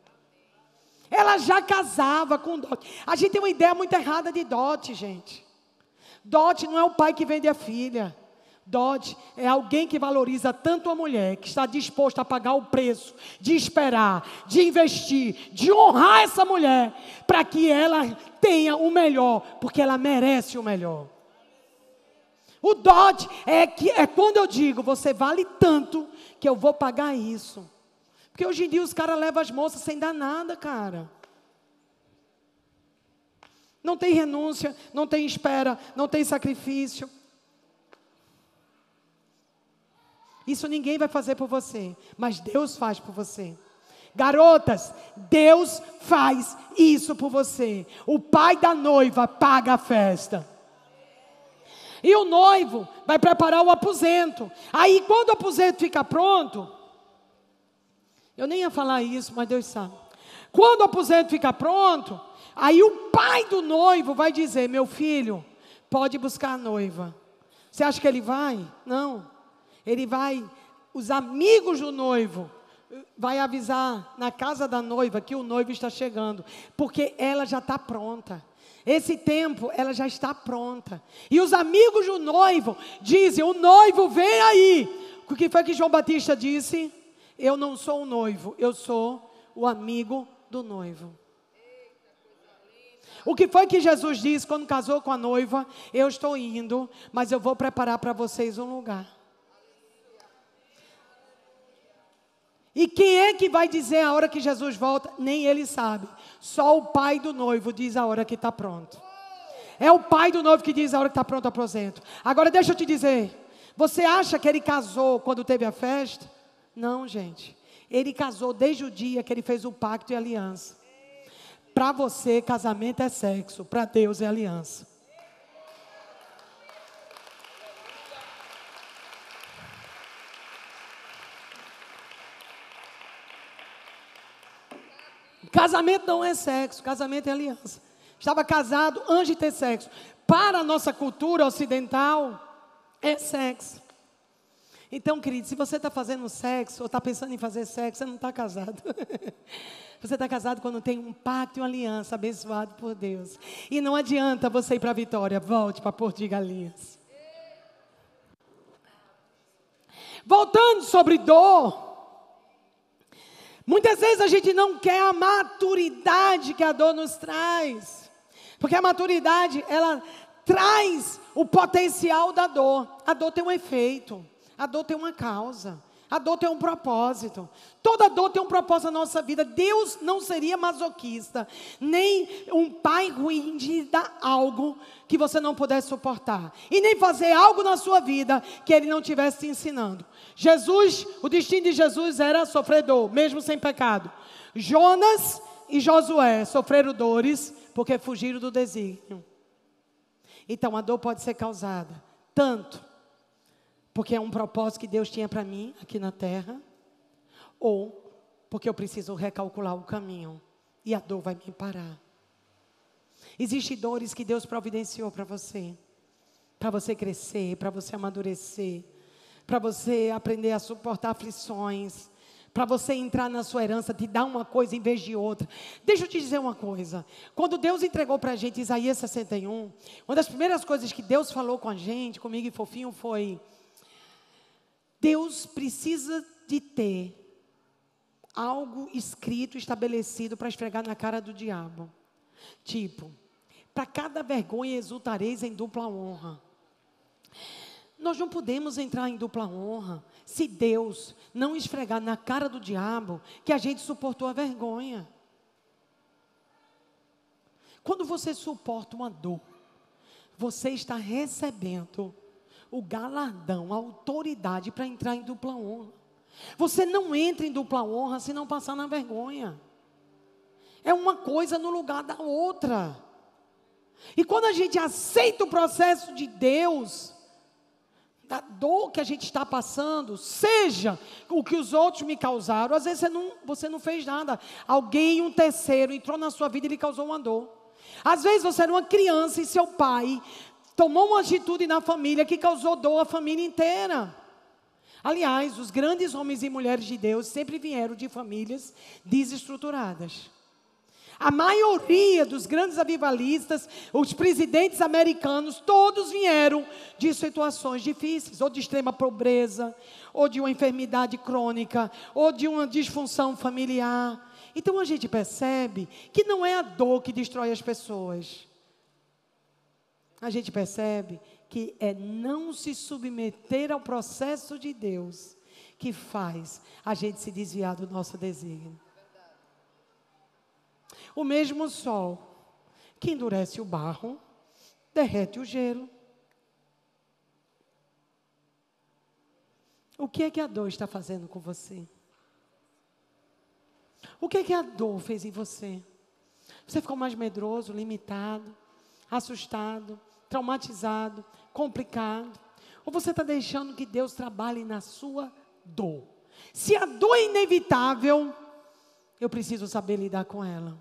Ela já casava com dote. A gente tem uma ideia muito errada de dote, gente. Dote não é o pai que vende a filha. Dote é alguém que valoriza tanto a mulher, que está disposto a pagar o preço, de esperar, de investir, de honrar essa mulher, para que ela tenha o melhor, porque ela merece o melhor. O dote é que é quando eu digo, você vale tanto que eu vou pagar isso. Porque hoje em dia os caras levam as moças sem dar nada, cara. Não tem renúncia, não tem espera, não tem sacrifício. Isso ninguém vai fazer por você, mas Deus faz por você. Garotas, Deus faz isso por você. O pai da noiva paga a festa. E o noivo vai preparar o aposento. Aí, quando o aposento fica pronto, eu nem ia falar isso, mas Deus sabe. Quando o aposento fica pronto, aí o pai do noivo vai dizer: Meu filho, pode buscar a noiva. Você acha que ele vai? Não. Ele vai, os amigos do noivo, vai avisar na casa da noiva que o noivo está chegando, porque ela já está pronta. Esse tempo ela já está pronta. E os amigos do noivo dizem: O noivo vem aí. O que foi que João Batista disse? Eu não sou o noivo, eu sou o amigo do noivo. O que foi que Jesus disse quando casou com a noiva? Eu estou indo, mas eu vou preparar para vocês um lugar. E quem é que vai dizer a hora que Jesus volta? Nem ele sabe. Só o pai do noivo diz a hora que está pronto. É o pai do noivo que diz a hora que está pronto o aposento. Agora deixa eu te dizer. Você acha que ele casou quando teve a festa? Não, gente. Ele casou desde o dia que ele fez o pacto e aliança. Para você, casamento é sexo. Para Deus é aliança. Casamento não é sexo, casamento é aliança. Estava casado antes de ter sexo. Para a nossa cultura ocidental, é sexo. Então, querido, se você está fazendo sexo ou está pensando em fazer sexo, você não está casado. você está casado quando tem um pacto e uma aliança abençoado por Deus. E não adianta você ir para a vitória, volte para Porto de Galinhas. Voltando sobre dor. Muitas vezes a gente não quer a maturidade que a dor nos traz. Porque a maturidade, ela traz o potencial da dor. A dor tem um efeito, a dor tem uma causa. A dor tem um propósito. Toda dor tem um propósito na nossa vida. Deus não seria masoquista, nem um pai ruim de dar algo que você não pudesse suportar. E nem fazer algo na sua vida que ele não estivesse te ensinando. Jesus, o destino de Jesus era sofredor, mesmo sem pecado. Jonas e Josué sofreram dores porque fugiram do desígnio. Então a dor pode ser causada tanto porque é um propósito que Deus tinha para mim aqui na terra, ou porque eu preciso recalcular o caminho e a dor vai me parar. Existem dores que Deus providenciou para você, para você crescer, para você amadurecer, para você aprender a suportar aflições, para você entrar na sua herança, te dar uma coisa em vez de outra. Deixa eu te dizer uma coisa. Quando Deus entregou para a gente Isaías 61, uma das primeiras coisas que Deus falou com a gente, comigo e fofinho, foi: Deus precisa de ter algo escrito, estabelecido para esfregar na cara do diabo. Tipo, para cada vergonha exultareis em dupla honra. Nós não podemos entrar em dupla honra se Deus não esfregar na cara do diabo que a gente suportou a vergonha. Quando você suporta uma dor, você está recebendo o galardão, a autoridade para entrar em dupla honra. Você não entra em dupla honra se não passar na vergonha. É uma coisa no lugar da outra. E quando a gente aceita o processo de Deus, da dor que a gente está passando, seja o que os outros me causaram, às vezes você não, você não fez nada. Alguém, um terceiro, entrou na sua vida e lhe causou uma dor. Às vezes você era uma criança e seu pai tomou uma atitude na família que causou dor à família inteira. Aliás, os grandes homens e mulheres de Deus sempre vieram de famílias desestruturadas. A maioria dos grandes avivalistas, os presidentes americanos, todos vieram de situações difíceis, ou de extrema pobreza, ou de uma enfermidade crônica, ou de uma disfunção familiar. Então a gente percebe que não é a dor que destrói as pessoas a gente percebe que é não se submeter ao processo de Deus que faz a gente se desviar do nosso desígnio. O mesmo sol que endurece o barro, derrete o gelo. O que é que a dor está fazendo com você? O que é que a dor fez em você? Você ficou mais medroso, limitado, assustado, traumatizado, complicado? Ou você está deixando que Deus trabalhe na sua dor? Se a dor é inevitável, eu preciso saber lidar com ela.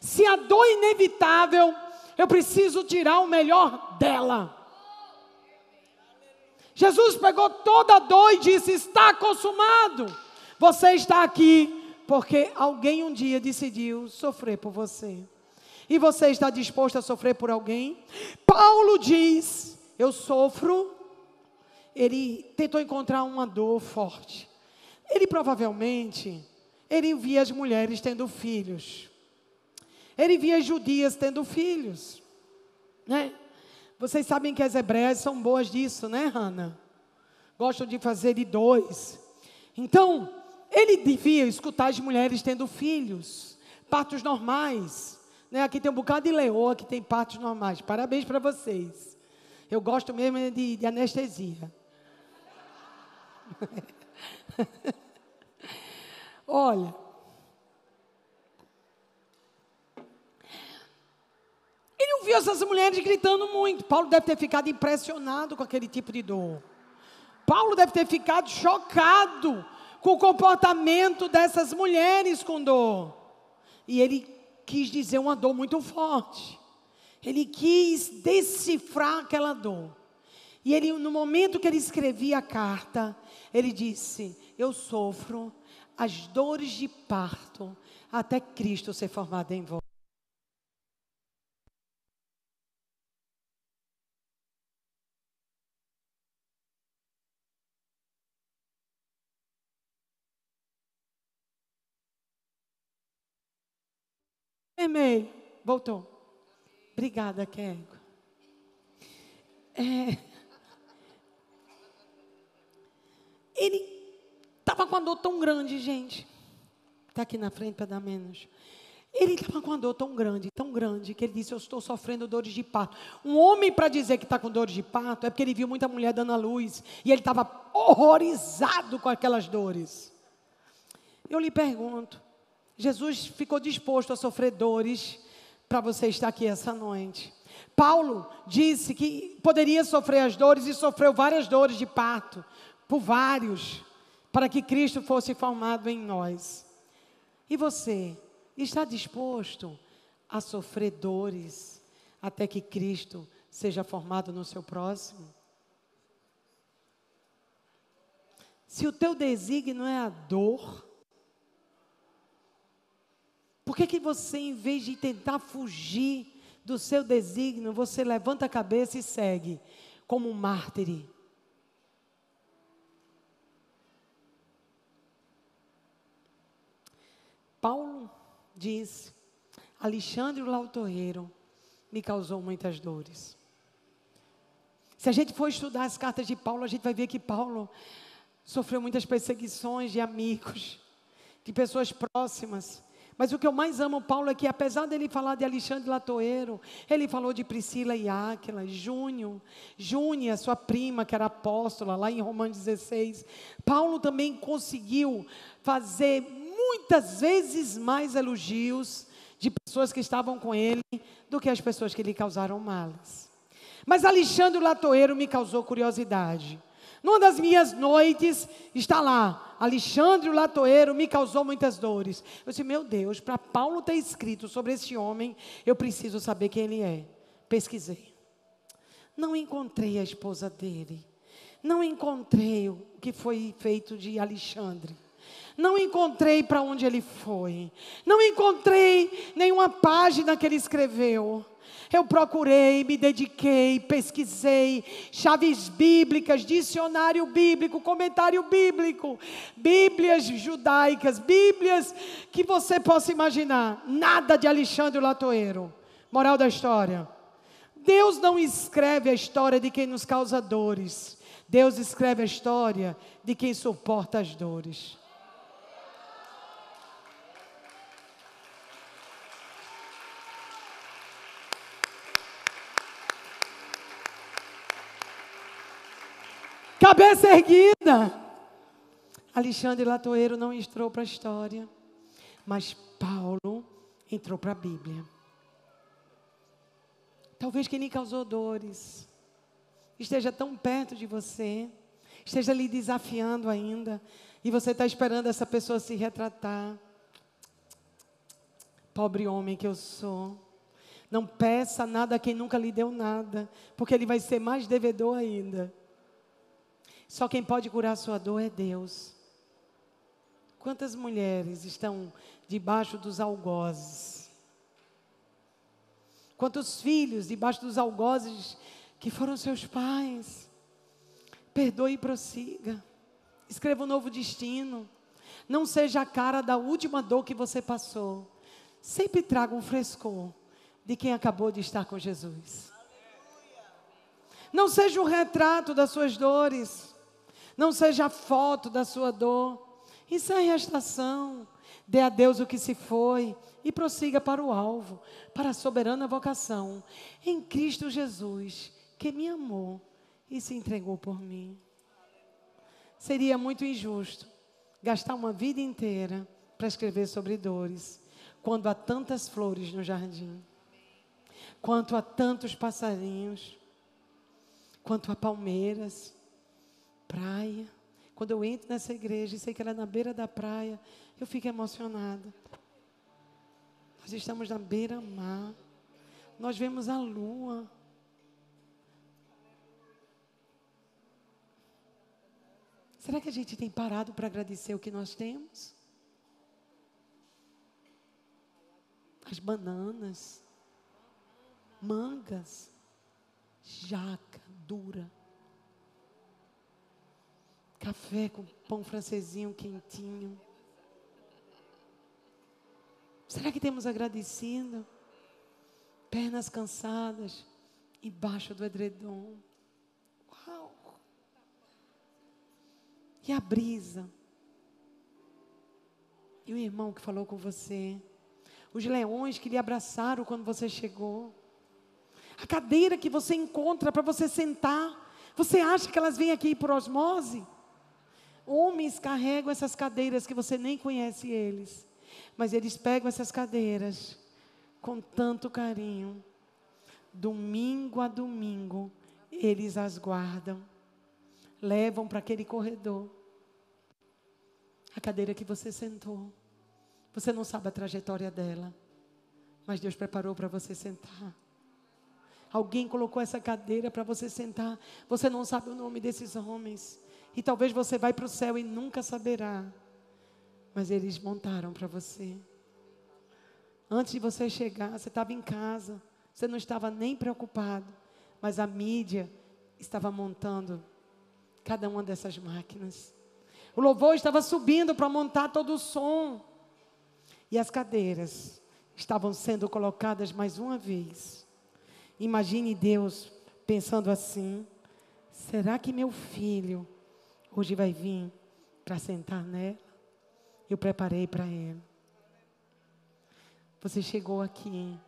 Se a dor é inevitável, eu preciso tirar o melhor dela. Jesus pegou toda a dor e disse: Está consumado. Você está aqui porque alguém um dia decidiu sofrer por você. E você está disposto a sofrer por alguém? Paulo diz: Eu sofro. Ele tentou encontrar uma dor forte. Ele provavelmente ele via as mulheres tendo filhos. Ele via as judias tendo filhos. Né? Vocês sabem que as hebreias são boas disso, né, Hannah? Gostam de fazer de dois. Então, ele devia escutar as mulheres tendo filhos, partos normais. Né? Aqui tem um bocado de leoa que tem partos normais. Parabéns para vocês. Eu gosto mesmo de, de anestesia. Olha, ele ouviu essas mulheres gritando muito. Paulo deve ter ficado impressionado com aquele tipo de dor. Paulo deve ter ficado chocado com o comportamento dessas mulheres com dor. E ele quis dizer uma dor muito forte. Ele quis decifrar aquela dor. E ele, no momento que ele escrevia a carta, ele disse: Eu sofro as dores de parto até Cristo ser formado em vós. Vermelho. Voltou. Obrigada, Kego. É... Ele estava com a dor tão grande, gente. Está aqui na frente para dar menos. Ele estava com a dor tão grande, tão grande, que ele disse: Eu estou sofrendo dores de parto. Um homem, para dizer que está com dores de parto, é porque ele viu muita mulher dando a luz. E ele estava horrorizado com aquelas dores. Eu lhe pergunto: Jesus ficou disposto a sofrer dores para você estar aqui essa noite. Paulo disse que poderia sofrer as dores e sofreu várias dores de parto, por vários, para que Cristo fosse formado em nós. E você está disposto a sofrer dores até que Cristo seja formado no seu próximo? Se o teu desígnio é a dor, por que, que você, em vez de tentar fugir do seu desígnio, você levanta a cabeça e segue como um mártir? Paulo diz: Alexandre Lautorreiro me causou muitas dores. Se a gente for estudar as cartas de Paulo, a gente vai ver que Paulo sofreu muitas perseguições de amigos, de pessoas próximas. Mas o que eu mais amo Paulo é que, apesar dele falar de Alexandre Latoeiro, ele falou de Priscila e Áquila, Júnior, Júnia, sua prima, que era apóstola, lá em Romanos 16. Paulo também conseguiu fazer muitas vezes mais elogios de pessoas que estavam com ele do que as pessoas que lhe causaram males. Mas Alexandre Latoeiro me causou curiosidade. Numa das minhas noites, está lá, Alexandre o Latoeiro me causou muitas dores. Eu disse, meu Deus, para Paulo ter escrito sobre esse homem, eu preciso saber quem ele é. Pesquisei. Não encontrei a esposa dele. Não encontrei o que foi feito de Alexandre. Não encontrei para onde ele foi. Não encontrei nenhuma página que ele escreveu. Eu procurei, me dediquei, pesquisei chaves bíblicas, dicionário bíblico, comentário bíblico, Bíblias judaicas, Bíblias que você possa imaginar. Nada de Alexandre Latoeiro. Moral da história. Deus não escreve a história de quem nos causa dores. Deus escreve a história de quem suporta as dores. Cabeça erguida. Alexandre Latoeiro não entrou para a história, mas Paulo entrou para a Bíblia. Talvez quem lhe causou dores esteja tão perto de você, esteja lhe desafiando ainda, e você está esperando essa pessoa se retratar. Pobre homem que eu sou. Não peça nada a quem nunca lhe deu nada, porque ele vai ser mais devedor ainda. Só quem pode curar sua dor é Deus. Quantas mulheres estão debaixo dos algozes? Quantos filhos debaixo dos algozes que foram seus pais? Perdoe e prossiga. Escreva um novo destino. Não seja a cara da última dor que você passou. Sempre traga um frescor de quem acabou de estar com Jesus. Não seja o retrato das suas dores. Não seja foto da sua dor. Encerre a estação. Dê a Deus o que se foi e prossiga para o alvo, para a soberana vocação em Cristo Jesus, que me amou e se entregou por mim. Seria muito injusto gastar uma vida inteira para escrever sobre dores, quando há tantas flores no jardim, quanto há tantos passarinhos, quanto há palmeiras praia. Quando eu entro nessa igreja e sei que ela é na beira da praia, eu fico emocionada. Nós estamos na beira-mar. Nós vemos a lua. Será que a gente tem parado para agradecer o que nós temos? As bananas, mangas, jaca dura. Café com pão francesinho quentinho. Será que temos agradecido? Pernas cansadas, embaixo do edredom. Uau! E a brisa? E o irmão que falou com você? Os leões que lhe abraçaram quando você chegou? A cadeira que você encontra para você sentar? Você acha que elas vêm aqui por osmose? Homens carregam essas cadeiras que você nem conhece eles, mas eles pegam essas cadeiras com tanto carinho. Domingo a domingo, eles as guardam, levam para aquele corredor. A cadeira que você sentou. Você não sabe a trajetória dela, mas Deus preparou para você sentar. Alguém colocou essa cadeira para você sentar. Você não sabe o nome desses homens. E talvez você vai para o céu e nunca saberá. Mas eles montaram para você. Antes de você chegar, você estava em casa, você não estava nem preocupado, mas a mídia estava montando cada uma dessas máquinas. O louvor estava subindo para montar todo o som. E as cadeiras estavam sendo colocadas mais uma vez. Imagine Deus pensando assim: será que meu filho Hoje vai vir para sentar nela. Eu preparei para ele. Você chegou aqui,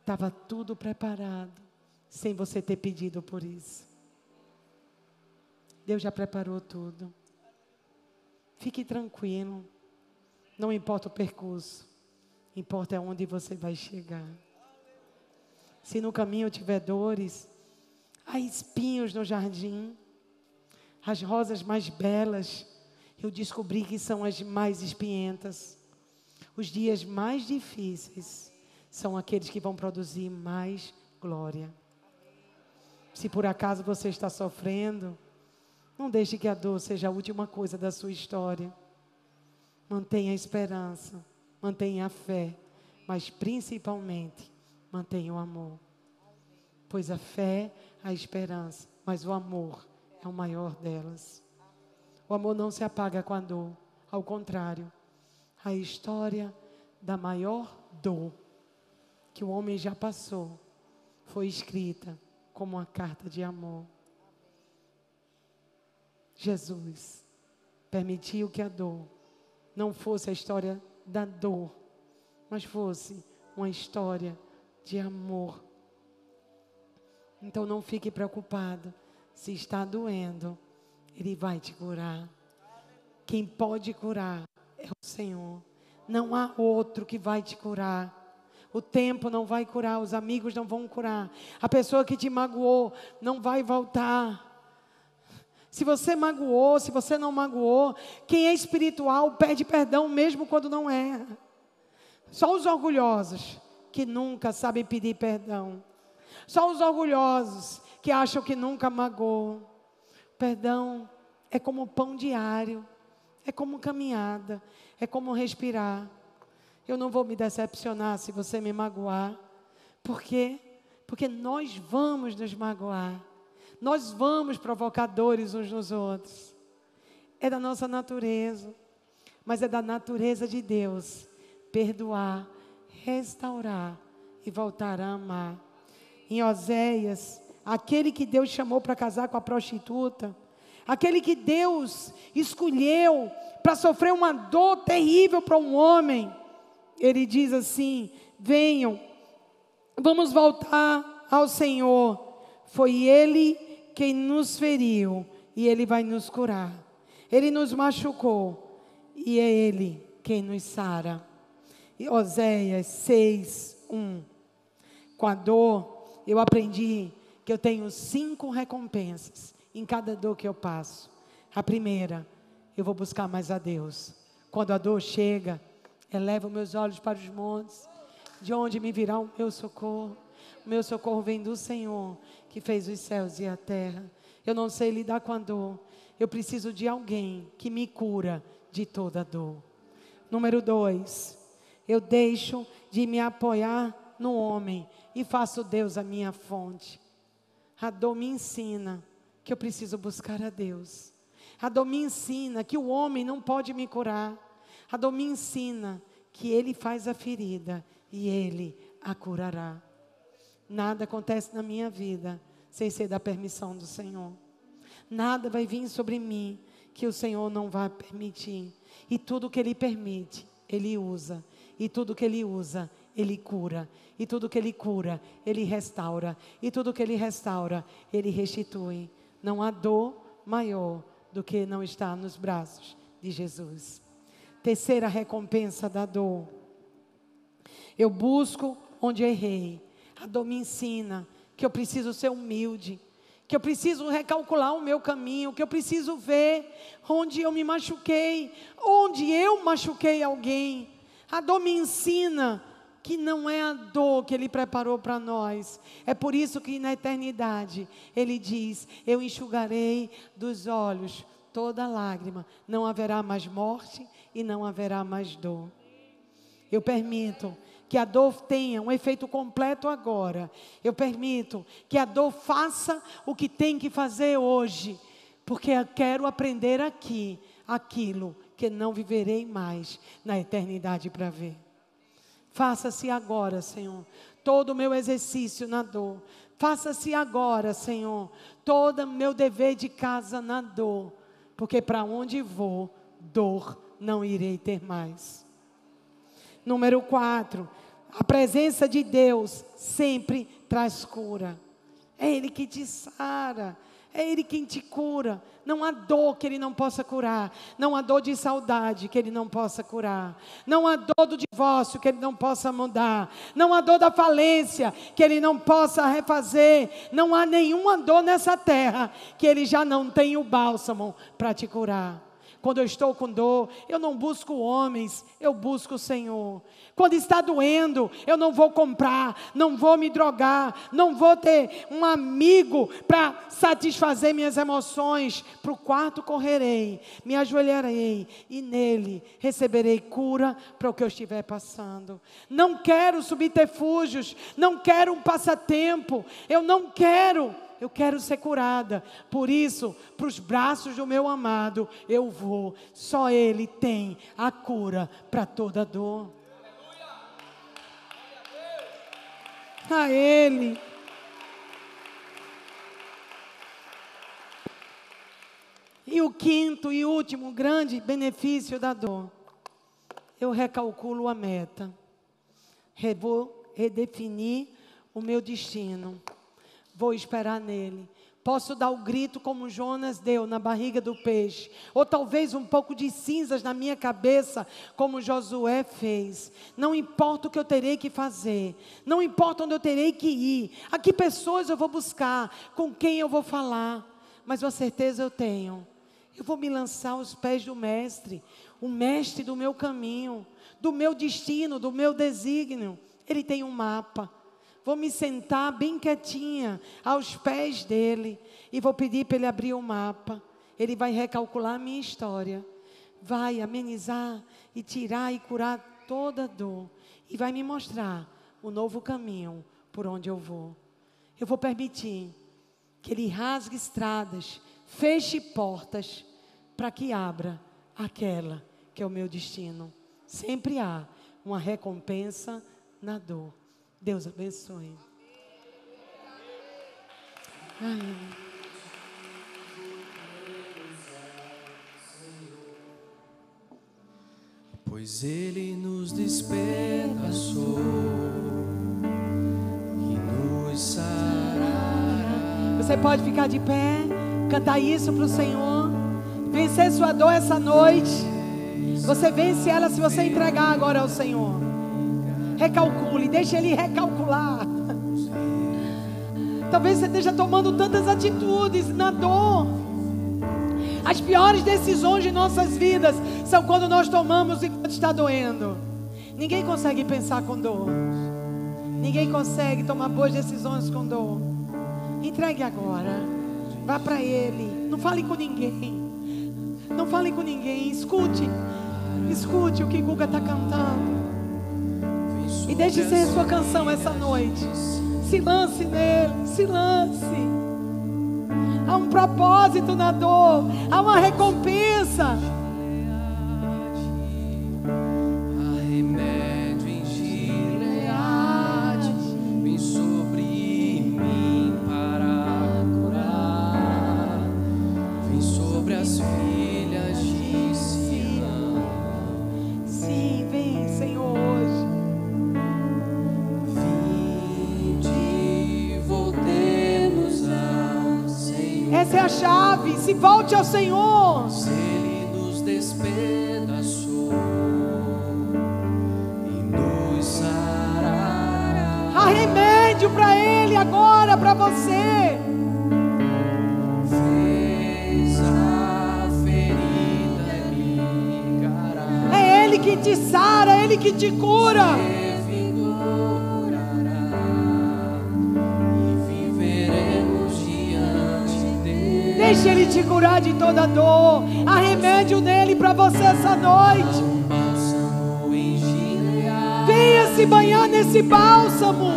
estava tudo preparado, sem você ter pedido por isso. Deus já preparou tudo. Fique tranquilo. Não importa o percurso, importa é onde você vai chegar. Se no caminho tiver dores, há espinhos no jardim, as rosas mais belas, eu descobri que são as mais espinhentas. Os dias mais difíceis são aqueles que vão produzir mais glória. Se por acaso você está sofrendo, não deixe que a dor seja a última coisa da sua história. Mantenha a esperança, mantenha a fé, mas principalmente mantenha o amor. Pois a fé, a esperança, mas o amor é o maior delas. O amor não se apaga com a dor, ao contrário, a história da maior dor que o homem já passou foi escrita como uma carta de amor. Jesus permitiu que a dor não fosse a história da dor, mas fosse uma história de amor. Então não fique preocupado. Se está doendo, Ele vai te curar. Quem pode curar é o Senhor. Não há outro que vai te curar. O tempo não vai curar, os amigos não vão curar. A pessoa que te magoou não vai voltar. Se você magoou, se você não magoou, quem é espiritual pede perdão mesmo quando não erra. Só os orgulhosos que nunca sabem pedir perdão. Só os orgulhosos que acham que nunca magoou. Perdão é como pão diário, é como caminhada, é como respirar. Eu não vou me decepcionar se você me magoar. Por quê? Porque nós vamos nos magoar. Nós vamos provocar dores uns nos outros. É da nossa natureza, mas é da natureza de Deus perdoar, restaurar e voltar a amar. Em Oséias, aquele que Deus chamou para casar com a prostituta, aquele que Deus escolheu para sofrer uma dor terrível para um homem, ele diz assim: venham, vamos voltar ao Senhor. Foi Ele quem nos feriu e Ele vai nos curar. Ele nos machucou e é Ele quem nos sara. Oséias 6, 1. Com a dor, eu aprendi que eu tenho cinco recompensas em cada dor que eu passo. A primeira, eu vou buscar mais a Deus. Quando a dor chega, eleva meus olhos para os montes, de onde me virá o meu socorro. O meu socorro vem do Senhor, que fez os céus e a terra. Eu não sei lidar com a dor. Eu preciso de alguém que me cura de toda dor. Número dois, eu deixo de me apoiar no homem e faço Deus a minha fonte. A dor me ensina que eu preciso buscar a Deus. A dor me ensina que o homem não pode me curar. A dor me ensina que Ele faz a ferida e Ele a curará. Nada acontece na minha vida sem ser da permissão do Senhor. Nada vai vir sobre mim que o Senhor não vai permitir. E tudo que Ele permite, Ele usa. E tudo que Ele usa, Ele cura. E tudo que Ele cura, Ele restaura. E tudo que Ele restaura, Ele restitui. Não há dor maior do que não estar nos braços de Jesus. Terceira recompensa da dor. Eu busco onde errei. A dor me ensina que eu preciso ser humilde que eu preciso recalcular o meu caminho, que eu preciso ver onde eu me machuquei, onde eu machuquei alguém. A dor me ensina que não é a dor que Ele preparou para nós. É por isso que na eternidade Ele diz: Eu enxugarei dos olhos toda lágrima. Não haverá mais morte e não haverá mais dor. Eu permito que a dor tenha um efeito completo agora. Eu permito que a dor faça o que tem que fazer hoje, porque eu quero aprender aqui aquilo que não viverei mais na eternidade para ver. Faça-se agora, Senhor, todo o meu exercício na dor. Faça-se agora, Senhor, todo o meu dever de casa na dor, porque para onde vou, dor não irei ter mais. Número 4, a presença de Deus sempre traz cura. É Ele que te sara. É Ele quem te cura. Não há dor que Ele não possa curar. Não há dor de saudade que Ele não possa curar. Não há dor do divórcio que Ele não possa mudar. Não há dor da falência que Ele não possa refazer. Não há nenhuma dor nessa terra que Ele já não tenha o bálsamo para te curar. Quando eu estou com dor, eu não busco homens, eu busco o Senhor. Quando está doendo, eu não vou comprar, não vou me drogar, não vou ter um amigo para satisfazer minhas emoções. Para o quarto correrei, me ajoelharei e nele receberei cura para o que eu estiver passando. Não quero subterfúgios, não quero um passatempo, eu não quero eu quero ser curada. Por isso, para os braços do meu amado, eu vou. Só Ele tem a cura para toda dor. A Ele. E o quinto e último grande benefício da dor. Eu recalculo a meta. Vou redefinir o meu destino. Vou esperar nele. Posso dar o grito como Jonas deu na barriga do peixe, ou talvez um pouco de cinzas na minha cabeça, como Josué fez. Não importa o que eu terei que fazer, não importa onde eu terei que ir, a que pessoas eu vou buscar, com quem eu vou falar, mas uma certeza eu tenho. Eu vou me lançar aos pés do Mestre, o Mestre do meu caminho, do meu destino, do meu desígnio. Ele tem um mapa. Vou me sentar bem quietinha aos pés dele e vou pedir para ele abrir o mapa. Ele vai recalcular a minha história, vai amenizar e tirar e curar toda dor e vai me mostrar o novo caminho por onde eu vou. Eu vou permitir que ele rasgue estradas, feche portas para que abra aquela que é o meu destino. Sempre há uma recompensa na dor. Deus abençoe. Pois Ele nos despedaçou e nos sarará. Você pode ficar de pé, cantar isso para o Senhor, vencer sua dor essa noite. Você vence ela se você entregar agora ao Senhor. Recalcule, deixe Ele recalcular. Talvez você esteja tomando tantas atitudes na dor. As piores decisões de nossas vidas são quando nós tomamos enquanto está doendo. Ninguém consegue pensar com dor. Ninguém consegue tomar boas decisões com dor. Entregue agora. Vá para Ele. Não fale com ninguém. Não fale com ninguém. Escute. Escute o que Guga está cantando. E deixe ser sua canção essa noite. Se lance nele, se lance. Há um propósito na dor, há uma recompensa. Se volte ao Senhor. Ele nos despedaçou e nos sarará. Há remédio para Ele agora, para você. Fez a ferida ligará. É Ele que te sara, é Ele que te cura. Deixe Ele te curar de toda dor. Há remédio nele para você essa noite. Venha se banhar nesse bálsamo.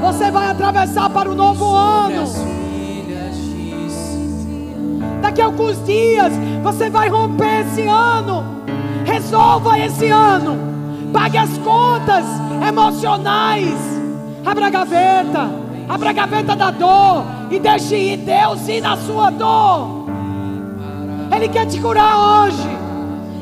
Você vai atravessar para o novo ano. Daqui a alguns dias você vai romper esse ano. Resolva esse ano. Pague as contas emocionais. Abra a gaveta. Abra a gaveta da dor. E deixe ir Deus ir na sua dor. Ele quer te curar hoje.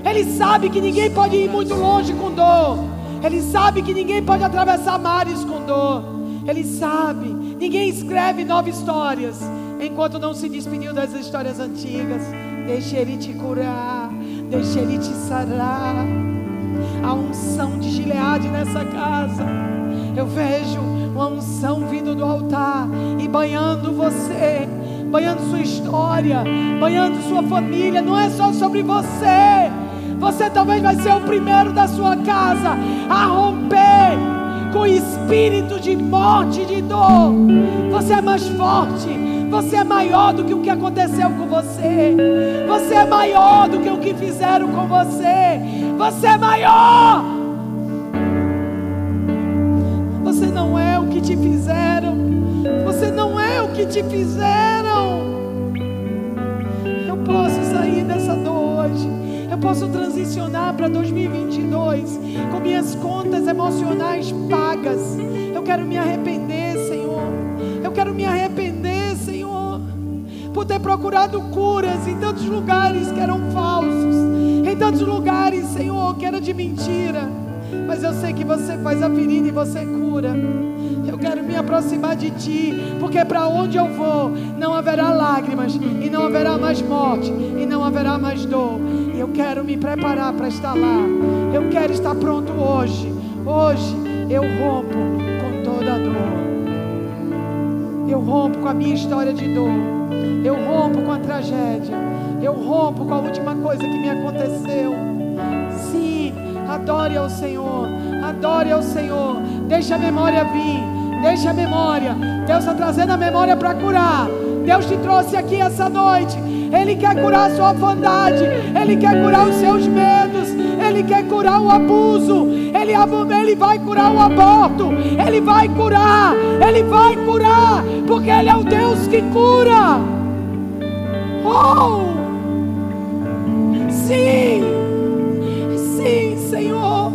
Ele sabe que ninguém pode ir muito longe com dor. Ele sabe que ninguém pode atravessar mares com dor. Ele sabe. Ninguém escreve novas histórias enquanto não se despediu das histórias antigas. Deixe Ele te curar. Deixe Ele te sarar a unção de Gileade nessa casa. Eu vejo uma unção vindo do altar e banhando você, banhando sua história, banhando sua família. Não é só sobre você. Você talvez vai ser o primeiro da sua casa a romper com o espírito de morte e de dor. Você é mais forte. Você é maior do que o que aconteceu com você. Você é maior do que o que fizeram com você. Você é maior. Você não é o que te fizeram. Você não é o que te fizeram. Eu posso sair dessa dor hoje. Eu posso transicionar para 2022 com minhas contas emocionais pagas. Eu quero me arrepender, Senhor. Eu quero me arrepender, por ter procurado curas em tantos lugares que eram falsos, em tantos lugares, Senhor, que era de mentira. Mas eu sei que você faz a ferida e você cura. Eu quero me aproximar de ti, porque para onde eu vou não haverá lágrimas, e não haverá mais morte, e não haverá mais dor. E eu quero me preparar para estar lá. Eu quero estar pronto hoje. Hoje eu rompo com toda a dor. Eu rompo com a minha história de dor. Eu rompo com a tragédia. Eu rompo com a última coisa que me aconteceu. Sim, adore ao Senhor. Adore ao Senhor. Deixa a memória vir. Deixa a memória. Deus está trazendo a memória para curar. Deus te trouxe aqui essa noite. Ele quer curar a sua orfandade. Ele quer curar os seus medos. Ele quer curar o abuso. Ele, ele vai curar o aborto. Ele vai curar. Ele vai curar. Porque Ele é o Deus que cura. Oh! Sim! Sim, Senhor!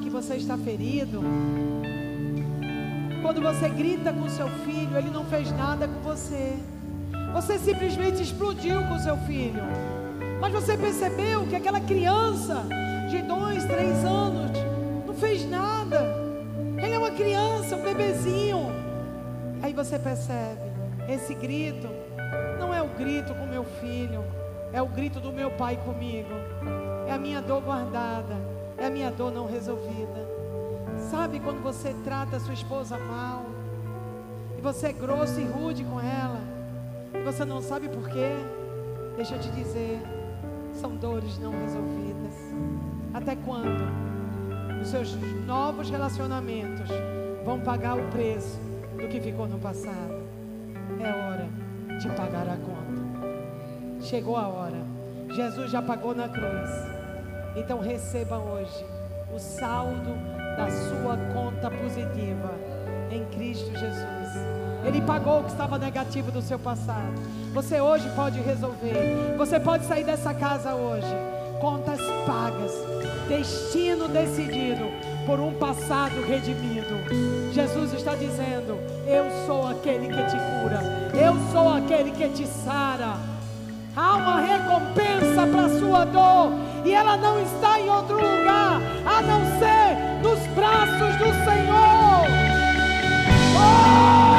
Que você está ferido? Quando você grita com seu filho, ele não fez nada com você. Você simplesmente explodiu com seu filho. Mas você percebeu que aquela criança de dois, três anos não fez nada. Ele é uma criança, um bebezinho. Aí você percebe, esse grito não é o grito com meu filho, é o grito do meu pai comigo. É a minha dor guardada, é a minha dor não resolvida. Sabe quando você trata a sua esposa mal, e você é grosso e rude com ela, e você não sabe por quê? Deixa eu te dizer, são dores não resolvidas. Até quando os seus novos relacionamentos vão pagar o preço do que ficou no passado? É hora de pagar a conta. Chegou a hora. Jesus já pagou na cruz. Então receba hoje o saldo da sua conta positiva em Cristo Jesus. Ele pagou o que estava negativo do seu passado. Você hoje pode resolver. Você pode sair dessa casa hoje. Contas pagas. Destino decidido por um passado redimido. Jesus está dizendo: Eu sou aquele que te cura. Eu sou aquele que te sara. Há uma recompensa para a sua dor e ela não está em outro lugar a não ser nos braços do Senhor. Oh!